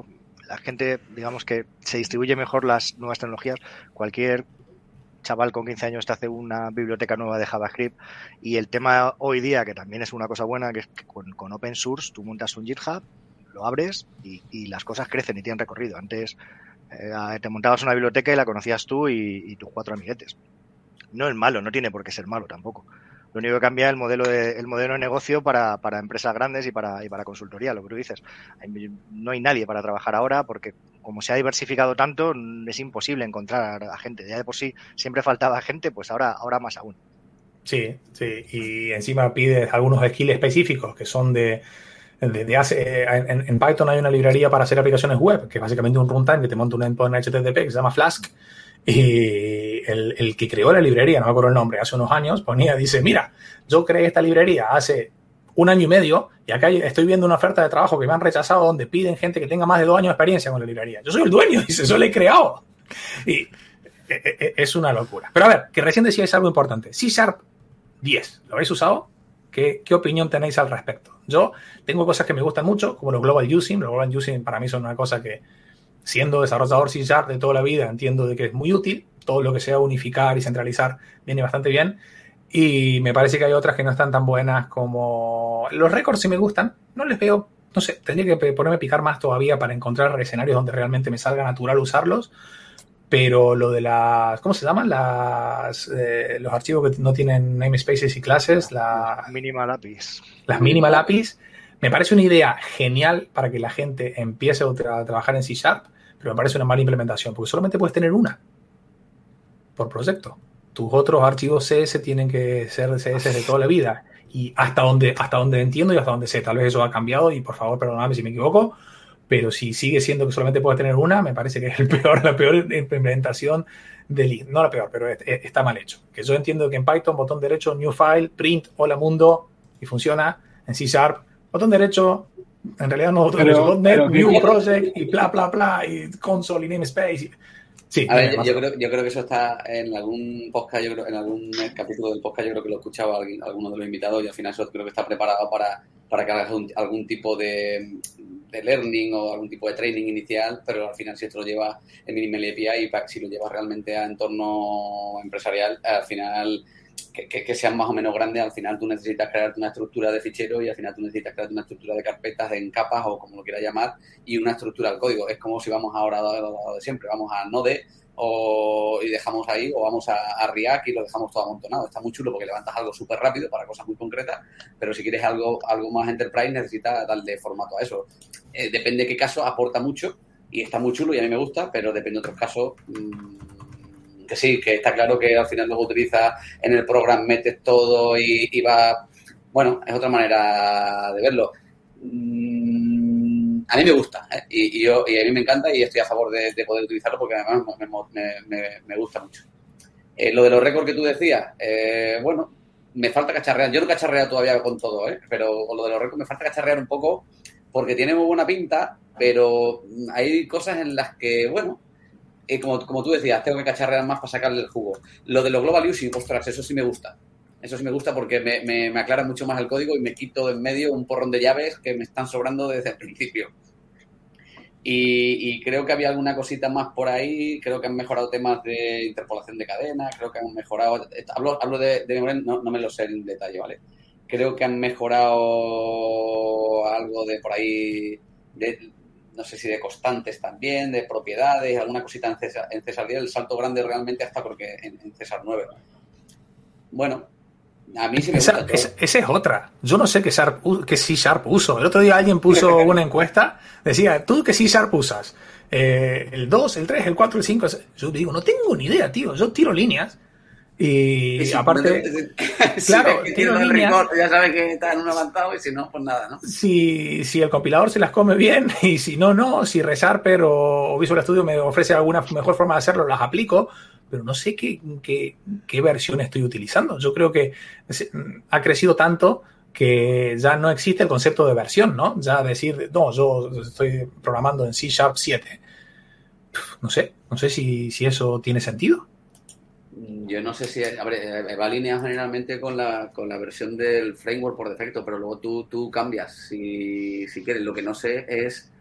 La gente, digamos que se distribuye mejor las nuevas tecnologías. Cualquier chaval con 15 años te hace una biblioteca nueva de JavaScript y el tema hoy día, que también es una cosa buena, que es que con, open source tú montas un GitHub, lo abres y, las cosas crecen y tienen recorrido. Antes eh, te montabas una biblioteca y la conocías tú y, tus cuatro amiguetes. No es malo, no tiene por qué ser malo tampoco. Lo único que cambia es el modelo de, el modelo de negocio para, para empresas grandes y para, y para consultoría, lo que tú dices. No hay nadie para trabajar ahora porque como se ha diversificado tanto, es imposible encontrar a gente. Ya de por sí siempre faltaba gente, pues ahora, ahora más aún. Sí, sí. Y encima pides algunos skills específicos que son de, de, hace, en, Python hay una librería para hacer aplicaciones web, que es básicamente un runtime que te monta un endpoint HTTP que se llama Flask. Y el, el, que creó la librería, no me acuerdo el nombre, hace unos años, ponía, dice, mira, yo creé esta librería hace un año y medio y acá estoy viendo una oferta de trabajo que me han rechazado donde piden gente que tenga más de dos años de experiencia con la librería. Yo soy el dueño, dice, yo la he creado. Y e, e, e, es una locura. Pero a ver, que recién decíais algo importante. C Sharp 10, ¿lo habéis usado? ¿Qué, ¿Qué, opinión tenéis al respecto? Yo tengo cosas que me gustan mucho, como los Global Using. Los Global Using para mí son una cosa que, siendo desarrollador C Sharp de toda la vida, entiendo de que es muy útil. Todo lo que sea unificar y centralizar viene bastante bien. Y me parece que hay otras que no están tan buenas como... Los récords sí me gustan. No les veo... No sé, tendría que ponerme a picar más todavía para encontrar escenarios donde realmente me salga natural usarlos pero lo de las, ¿cómo se llaman? Las, eh, los archivos que no tienen namespaces y clases, la, minimal APIs. Las minimal APIs, me parece una idea genial para que la gente empiece a, trabajar en C Sharp, pero me parece una mala implementación, porque solamente puedes tener una por proyecto. Tus otros archivos CS tienen que ser CS de toda la vida. Y hasta donde, hasta entiendo y hasta donde sé, tal vez eso ha cambiado y por favor perdóname si me equivoco, pero si sigue siendo que solamente puedes tener una, me parece que es el peor, la peor implementación del no la peor, pero está mal hecho. Que yo entiendo que en Python, botón derecho, new file, print, hola mundo, y funciona. En C Sharp, botón derecho, en realidad no derecho, .NET, new project, y bla, bla, bla, y console y namespace. Sí, a ver, yo creo, yo creo que eso está en algún podcast, yo creo, en algún capítulo del podcast, yo creo que lo escuchaba alguno de los invitados y al final eso creo que está preparado para, para que hagas algún tipo de, de, learning o algún tipo de training inicial, pero al final si esto lo lleva en Minimal API y si lo llevas realmente a entorno empresarial, al final que, sean más o menos grandes, al final tú necesitas crearte una estructura de fichero y al final tú necesitas crearte una estructura de carpetas en capas o como lo quieras llamar y una estructura del código. Es como si vamos ahora a de siempre, vamos a Node o, y dejamos ahí o vamos a, React y lo dejamos todo amontonado. Está muy chulo porque levantas algo súper rápido para cosas muy concretas, pero si quieres algo, algo más enterprise necesitas darle formato a eso. Eh, depende de qué caso, aporta mucho y está muy chulo y a mí me gusta, pero depende de otros casos. Mmm, que sí, que está claro que al final luego utiliza en el programa, metes todo y, va. Bueno, es otra manera de verlo. Mm, a mí me gusta ¿eh? y, yo, y a mí me encanta y estoy a favor de, poder utilizarlo porque además me, gusta mucho. Eh, lo de los récords que tú decías, eh, bueno, me falta cacharrear. Yo no cacharreo todavía con todo, pero lo de los récords me falta cacharrear un poco porque tiene muy buena pinta, pero hay cosas en las que, bueno, eh, como, como, tú decías, tengo que cacharrear más para sacarle el jugo. Lo de los global using, ostras, eso sí me gusta. Eso sí me gusta porque me, me, aclara mucho más el código y me quito en medio un porrón de llaves que me están sobrando desde el principio. Y, creo que había alguna cosita más por ahí. Creo que han mejorado temas de interpolación de cadena. Creo que han mejorado. Hablo, hablo de, de no, no me lo sé en detalle, ¿vale? Creo que han mejorado algo de por ahí. De, no sé si de constantes también, de propiedades, alguna cosita en César, en César 10, el salto grande realmente hasta porque en, César 9. Bueno, a mí sí me esa, gusta. Esa, es otra. Yo no sé qué, Sharp, qué C Sharp uso. El otro día alguien puso una encuesta, decía, ¿tú qué C Sharp usas? Eh, el 2, el 3, el 4, el 5. Yo digo, no tengo ni idea, tío. Yo tiro líneas y aparte, claro, ya sabe que está en un avanzado y si no, pues nada, ¿no? Si, si el compilador se las come bien y si no, no, si ReSharper o, Visual Studio me ofrece alguna mejor forma de hacerlo, las aplico, pero no sé qué, qué, qué versión estoy utilizando. Yo creo que ha crecido tanto que ya no existe el concepto de versión, ¿no? Ya decir, no, yo estoy programando en C Sharp 7. No sé, no sé si, si eso tiene sentido. Yo no sé si, ver, eh, va alineado generalmente con la, con la versión del framework por defecto, pero luego tú, tú cambias si, si quieres. Lo que no sé es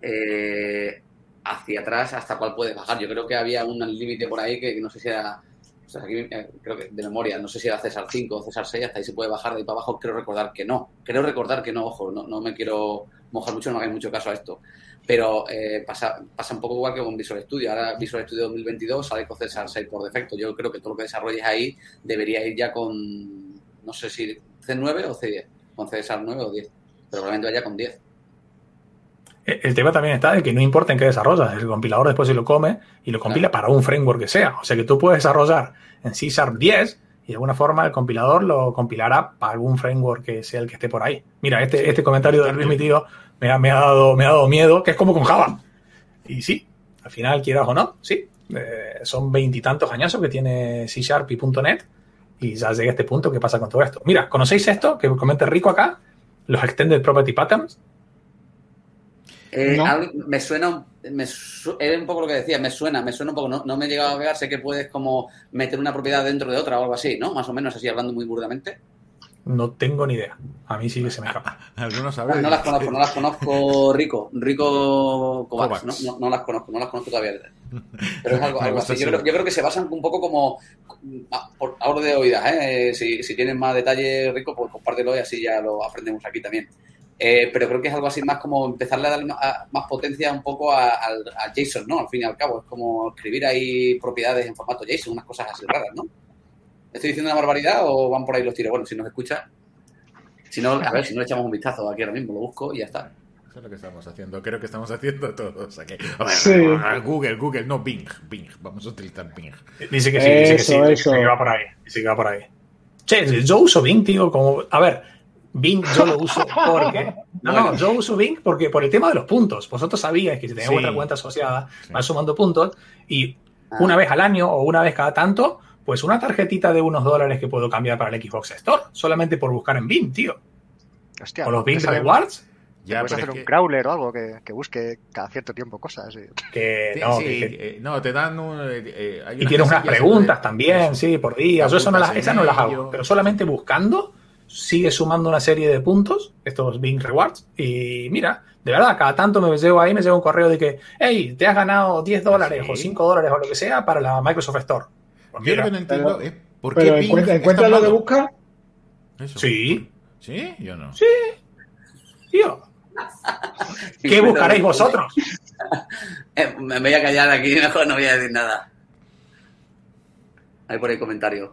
eh, hacia atrás hasta cuál puedes bajar. Yo creo que había un límite por ahí que no sé si era, o sea, aquí, eh, creo que de memoria, no sé si era César 5 o César 6, hasta ahí se puede bajar de ahí para abajo. Creo recordar que no. Creo recordar que no, ojo, no, no me quiero mojar mucho, no hagáis mucho caso a esto pero eh, pasa, pasa un poco igual que con Visual Studio. Ahora Visual Studio 2022 sale con César 6 por defecto. Yo creo que todo lo que desarrolles ahí debería ir ya con, no sé si C9 o C10, con C 9 o 10, pero probablemente vaya con 10. El tema también está de que no importa en qué desarrollas, el compilador después se lo come y lo compila para un framework que sea. O sea que tú puedes desarrollar en C Sharp 10 y de alguna forma el compilador lo compilará para algún framework que sea el que esté por ahí. Mira, este, este comentario de Luis, mi tío, me ha, me ha, dado, me ha dado miedo, que es como con Java. Y sí, al final, quieras o no, sí, eh, son veintitantos añazos que tiene C Sharp y .NET y ya llegué a este punto, ¿qué pasa con todo esto? Mira, ¿conocéis esto? Que comenta Rico acá, los Extended Property Patterns. Eh, me suena, me es un poco lo que decía, me suena, me suena un poco, no, me he llegado a ver, sé que puedes como meter una propiedad dentro de otra o algo así, ¿no? Más o menos así, hablando muy burdamente. No tengo ni idea. A mí sí que se me escapa. Algunos saben. No, las conozco, no las conozco Rico, Rico Kovacs, no, no, las conozco, no las conozco todavía. Pero es algo, así. Yo creo, que se basan un poco como por ahora de oídas, ¿eh? Si, si tienes más detalle Rico, pues compártelo y así ya lo aprendemos aquí también. Eh, pero creo que es algo así más como empezarle a dar más potencia un poco a, JSON, ¿no? Al fin y al cabo, es como escribir ahí propiedades en formato JSON, unas cosas así raras, ¿no? ¿Estoy diciendo una barbaridad o van por ahí los tiros? Bueno, si nos escucha, si no, a ver, si no le echamos un vistazo aquí ahora mismo, lo busco y ya está. Eso es lo que estamos haciendo, creo que estamos haciendo todos aquí. Google, Google, no Bing, Bing, vamos a utilizar Bing. Dice que sí, dice que sí, dice que va por ahí, dice que va por ahí. Che, yo uso Bing, tío, como, a ver, Bing yo lo uso porque. No, no, yo uso Bing porque por el tema de los puntos. Vosotros sabíais que si tenéis otra cuenta asociada, van sumando puntos y ah. una vez al año o una vez cada tanto pues una tarjetita de unos dólares que puedo cambiar para el Xbox Store, solamente por buscar en Bing, tío. Hostia, o los Bing Rewards. Ya, puedes hacer un crawler o algo que, busque cada cierto tiempo cosas. Que, no, eh, no, te dan un, eh, eh, y tienes unas preguntas también, sí, por días. Eso no las, esas no las hago, pero solamente buscando sigue sumando una serie de puntos, estos Bing Rewards, y mira, de verdad, cada tanto me llevo ahí, me llevo un correo de que, hey, te has ganado 10 dólares o 5 dólares o lo que sea para la Microsoft Store. Pues Yo lo que no entiendo es por qué. ¿Encuentras lo de buscar? Sí. ¿Sí? Yo no. Sí. Tío. ¿Qué buscaréis vosotros? Eh, me voy a callar aquí, mejor no voy a decir nada. Hay por ahí comentario.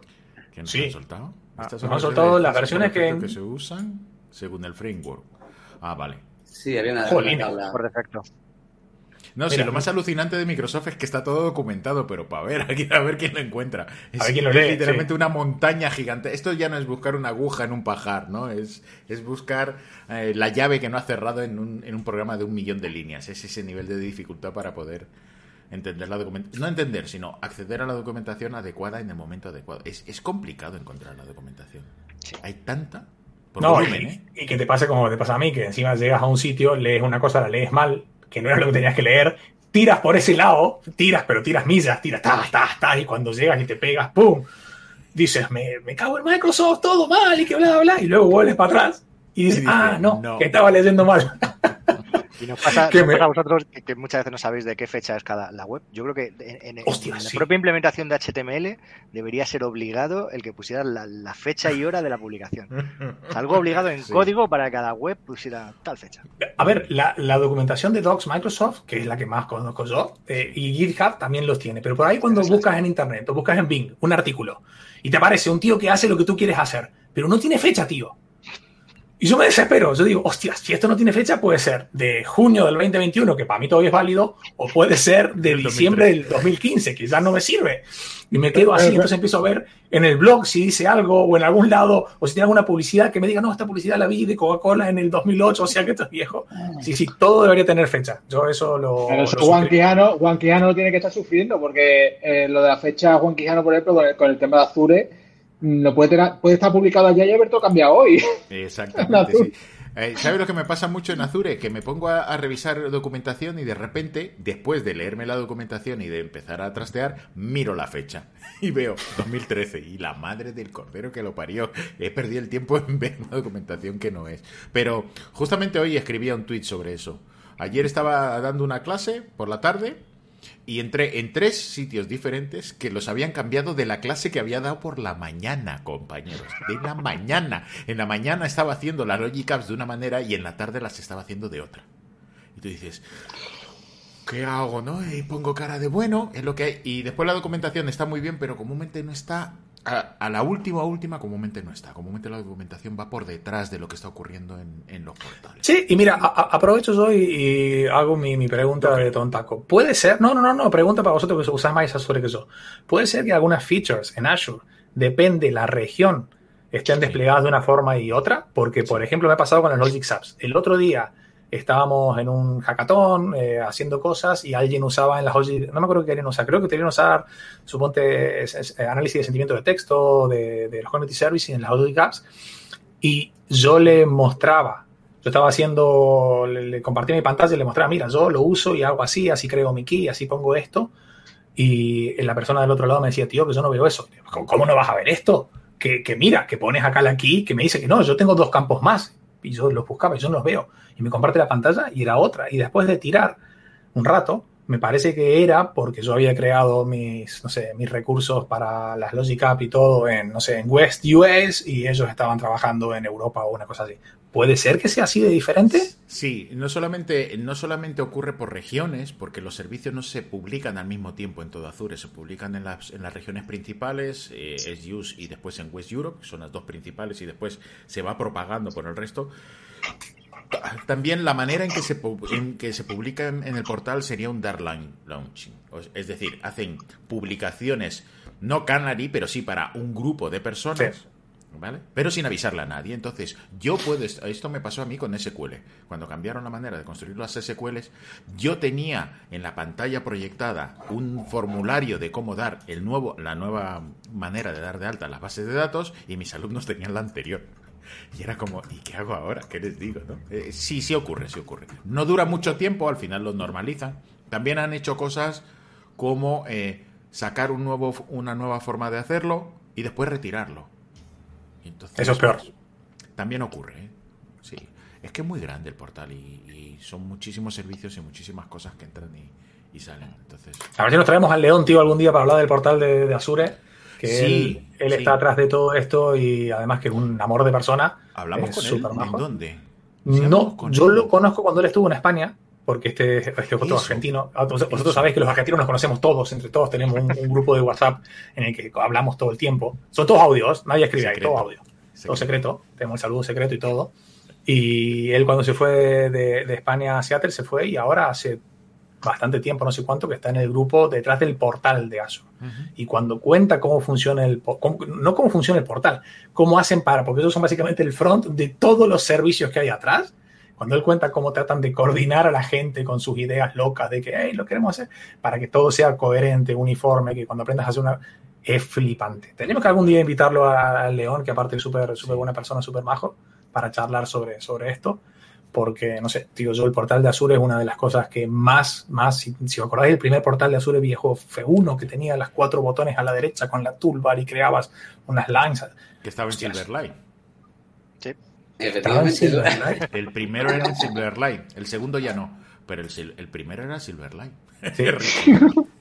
¿Quién sí. ha soltado? Ah, Estas son han soltado las versiones que... que se usan según el framework. Ah, vale. Sí, había una, por defecto. No sé, lo más alucinante de Microsoft es que está todo documentado, pero para ver, aquí a ver quién lo encuentra. Es, a ver quién lo lee, literalmente una montaña gigante. Esto ya no es buscar una aguja en un pajar, ¿no? Es, es buscar eh, la llave que no ha cerrado en un, en un programa de un millón de líneas. Es ese nivel de dificultad para poder entender la documentación. No entender, sino acceder a la documentación adecuada en el momento adecuado. Es, es complicado encontrar la documentación. Hay tanta. no, y, ¿eh? y, que te pase como te pasa a mí, que encima llegas a un sitio, lees una cosa, la lees mal, que no era lo que tenías que leer, tiras por ese lado, tiras, pero tiras millas, tiras, ta, ta, ta, y cuando llegas y te pegas, ¡pum! Dices, me, me cago en Microsoft, todo mal, y que bla, bla, bla, y luego vuelves para atrás y dices, ah, no, que estaba leyendo mal. Y nos pasa, a vosotros que, muchas veces no sabéis de qué fecha es cada la web. Yo creo que en, la propia implementación de HTML debería ser obligado el que pusiera la, fecha y hora de la publicación. algo obligado en código para que cada web pusiera tal fecha. A ver, la, documentación de Docs Microsoft, que es la que más conozco yo, eh, y GitHub también los tiene. Pero por ahí cuando buscas en Internet o buscas en Bing un artículo y te aparece un tío que hace lo que tú quieres hacer, pero no tiene fecha, tío. Y yo me desespero. Yo digo, hostia, si esto no tiene fecha, puede ser de junio del 2021, que para mí todavía es válido, o puede ser de diciembre del 2015, que ya no me sirve. Y me quedo así, entonces empiezo a ver en el blog si dice algo, o en algún lado, o si tiene alguna publicidad que me diga, no, esta publicidad la vi de Coca-Cola en el 2008, o sea que esto es viejo. Sí, sí, todo debería tener fecha. Yo eso lo. Pero Juan, Quijano, Juan Quijano tiene que estar sufriendo, porque eh, lo de la fecha, Juan Quijano, por ejemplo, con el tema de Azure lo puede, puede estar publicado allá y haberlo cambiado hoy. Exactamente, sí. Eh, ¿Sabes lo que me pasa mucho en Azure? Que me pongo a, revisar documentación y de repente, después de leerme la documentación y de empezar a trastear, miro la fecha y veo 2013 y la madre del cordero que lo parió. He perdido el tiempo en ver una documentación que no es. Pero justamente hoy escribía un tweet sobre eso. Ayer estaba dando una clase por la tarde y entré en tres sitios diferentes que los habían cambiado de la clase que había dado por la mañana, compañeros. De la mañana. En la mañana estaba haciendo las Logic Apps de una manera y en la tarde las estaba haciendo de otra. Y tú dices, ¿qué hago, no? Y pongo cara de bueno, es lo que hay. Y después la documentación está muy bien, pero comúnmente no está a, la última, última, comúnmente no está. Comúnmente la documentación va por detrás de lo que está ocurriendo en, los portales. Sí, y mira, aprovecho yo y, hago mi, pregunta de tontaco. ¿Puede ser? No, no, no, no, pregunta para vosotros que usáis más Azure que yo. ¿Puede ser que algunas features en Azure, depende la región, estén desplegadas de una forma y otra? Porque, por ejemplo, me ha pasado con los Logic Apps. El otro día estábamos en un hackathon eh, haciendo cosas y alguien usaba en las no me acuerdo qué querían usar, creo que querían usar, suponte, análisis de sentimiento de texto de, los community services en las Logic Apps y yo le mostraba, yo estaba haciendo, le, compartía mi pantalla y le mostraba, mira, yo lo uso y hago así, así creo mi key, así pongo esto y la persona del otro lado me decía, tío, que yo no veo eso. ¿Cómo no vas a ver esto? Que, que mira, que pones acá la key, que me dice que no, yo tengo dos campos más y yo los buscaba y yo no los veo. Y me comparte la pantalla y era otra. Y después de tirar un rato, me parece que era porque yo había creado mis, no sé, mis recursos para las Logic App y todo en, no sé, en West US y ellos estaban trabajando en Europa o una cosa así. ¿Puede ser que sea así de diferente? Sí, no solamente, no solamente ocurre por regiones, porque los servicios no se publican al mismo tiempo en todo Azure, se publican en las, en las regiones principales, eh, SUS y después en West Europe, que son las dos principales, y después se va propagando por el resto. También la manera en que se, en que se publica en, el portal sería un dark launching. Es decir, hacen publicaciones, no canary, pero sí para un grupo de personas. ¿Vale? Pero sin avisarle a nadie. Entonces, yo puedo. Esto me pasó a mí con SQL. Cuando cambiaron la manera de construir las SQLs, yo tenía en la pantalla proyectada un formulario de cómo dar el nuevo, la nueva manera de dar de alta las bases de datos y mis alumnos tenían la anterior. Y era como, ¿y qué hago ahora? ¿Qué les digo? ¿no? Eh, sí, sí ocurre, sí ocurre. No dura mucho tiempo, al final lo normalizan. También han hecho cosas como eh, sacar un nuevo, una nueva forma de hacerlo y después retirarlo. Eso es peor. También ocurre, ¿eh? Sí. Es que es muy grande el portal y, son muchísimos servicios y muchísimas cosas que entran y, salen. Entonces... A ver si nos traemos al León, tío, algún día para hablar del portal de, de Azure que él, está atrás de todo esto y además que es un amor de persona. ¿Hablamos con él? ¿En dónde? No, yo lo conozco cuando él estuvo en España, porque este, este es argentino. Ah, vosotros sabéis que los argentinos nos conocemos todos, entre todos tenemos un, grupo de WhatsApp en el que hablamos todo el tiempo. Son todos audios, nadie escribe ahí, todo audio. Todo secreto, tenemos el saludo secreto y todo. Y él cuando se fue de, de España a Seattle se fue y ahora hace bastante tiempo, no sé cuánto, que está en el grupo detrás del portal de ASO. Y cuando cuenta cómo funciona el, no cómo funciona el portal, cómo hacen para, porque ellos son básicamente el front de todos los servicios que hay atrás. Cuando él cuenta cómo tratan de coordinar a la gente con sus ideas locas de que, hey, lo queremos hacer, para que todo sea coherente, uniforme, que cuando aprendas a hacer una... Es flipante. Tenemos que algún día invitarlo al León, que aparte es súper súper buena persona, súper majo, para charlar sobre, sobre esto porque, no sé, digo yo, el portal de Azure es una de las cosas que más, más, si, si os acordáis, el primer portal de Azure viejo F1 que tenía las cuatro botones a la derecha con la toolbar y creabas unas lines. Que estaba en Silverlight. Efectivamente. El primero era en Silverlight, el segundo ya no, pero el, el primero era Silverlight. Sí.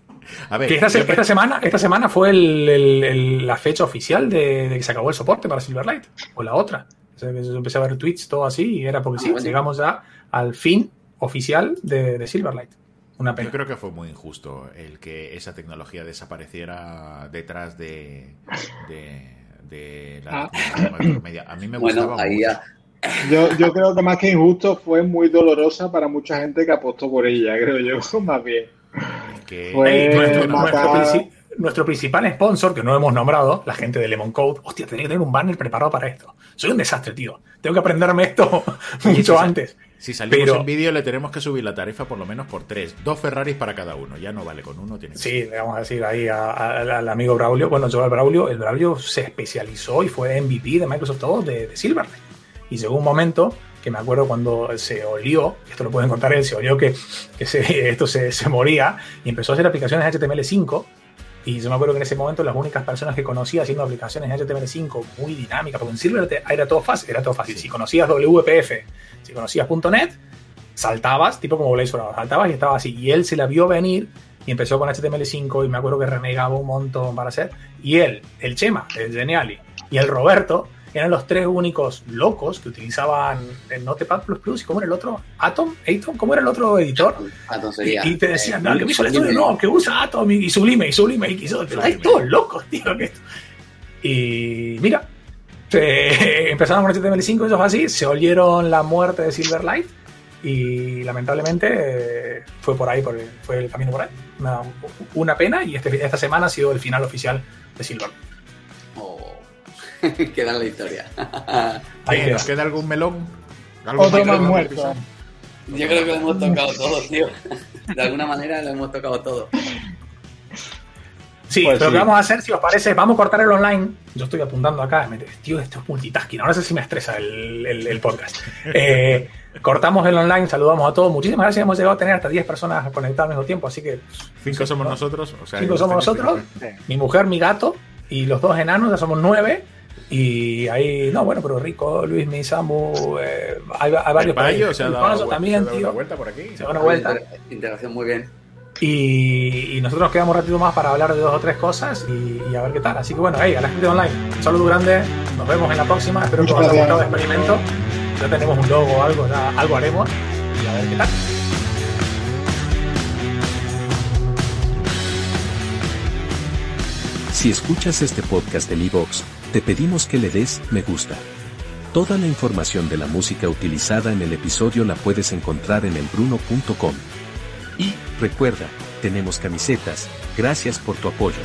A ver, esta, semana, esta semana fue el, la fecha oficial de, de, que se acabó el soporte para Silverlight, o la otra. Yo empecé a ver tweets, todo así, y era porque ah, sí, llegamos ya al fin oficial de, Silverlight. Una pena. Yo creo que fue muy injusto el que esa tecnología desapareciera detrás de, de, la ah. A mí me gustaba Yo, yo creo que más que injusto fue muy dolorosa para mucha gente que apostó por ella, creo yo, más bien. que... nuestro principal sponsor, que no hemos nombrado, la gente de Lemon Code, hostia, tenía que tener un banner preparado para esto. Soy un desastre, tío. Tengo que aprenderme esto mucho antes. Si salimos en vídeo, le tenemos que subir la tarifa por lo menos por tres. Dos Ferraris para cada uno. Ya no vale con uno. Tiene sí, le vamos a decir ahí al amigo Braulio. Bueno, yo al Braulio, el Braulio se especializó y fue MVP de Microsoft todo de, de Silverlight. Y llegó un momento que me acuerdo cuando se olió, esto lo pueden contar él, se olió que, esto se, se, moría y empezó a hacer aplicaciones HTML5 y yo me acuerdo que en ese momento las únicas personas que conocía haciendo aplicaciones en HTML5 muy dinámicas, porque en Silver era todo fácil, era todo fácil. Si conocías WPF, si conocías .NET, saltabas, tipo como Blazor, saltabas y estaba así. Y él se la vio venir y empezó con HTML5 y me acuerdo que renegaba un montón para hacer. Y él, el Chema, el Geniali, y el Roberto eran los tres únicos locos que utilizaban el Notepad++, ¿y cómo era el otro? ¿Atom? ¿Atom? ¿Cómo era el otro editor? Atom sería. Y, te decían, no, que me hizo el estudio, no, que usa Atom y, Sublime, y Sublime, y quiso, hay todos locos, tío, que esto. Y mira, empezaron con HTML5, eso fue así, se oyeron la muerte de Silverlight y lamentablemente eh, fue por ahí, fue el camino por ahí. Una, pena y este, esta semana ha sido el final oficial de Silver. Queda la historia. Ahí ¿Nos queda algún melón? Otro más muerto. Yo creo que lo hemos tocado todo, tío. De alguna manera lo hemos tocado todo. Sí, pues pero lo que vamos a hacer, si os parece, vamos a cortar el online. Yo estoy apuntando acá, tío, esto es multitasking. Ahora sé si me estresa el, podcast. Eh, cortamos el online, saludamos a todos. Muchísimas gracias. Hemos llegado a tener hasta 10 personas conectadas al mismo tiempo, así que. Cinco somos nosotros. O sea, cinco somos nosotros. Mi mujer, mi gato y los dos enanos, ya somos nueve. Y ahí, no, bueno, pero Rico, Luis, mi Samu, eh, hay, varios. Payo, se ha dado, también, se una vuelta por aquí. Se da una vuelta. Interacción muy bien. Y, nosotros nos quedamos un ratito más para hablar de dos o tres cosas y, a ver qué tal. Así que bueno, ahí, a la gente online, un saludo grande, nos vemos en la próxima. Espero que os haya gustado el experimento. Ya tenemos un logo o algo, ya algo haremos y a ver qué tal. Si escuchas este podcast en iVoox, te pedimos que le des me gusta. Toda la información de la música utilizada en el episodio la puedes encontrar en elbruno.com. Y, recuerda, tenemos camisetas, gracias por tu apoyo.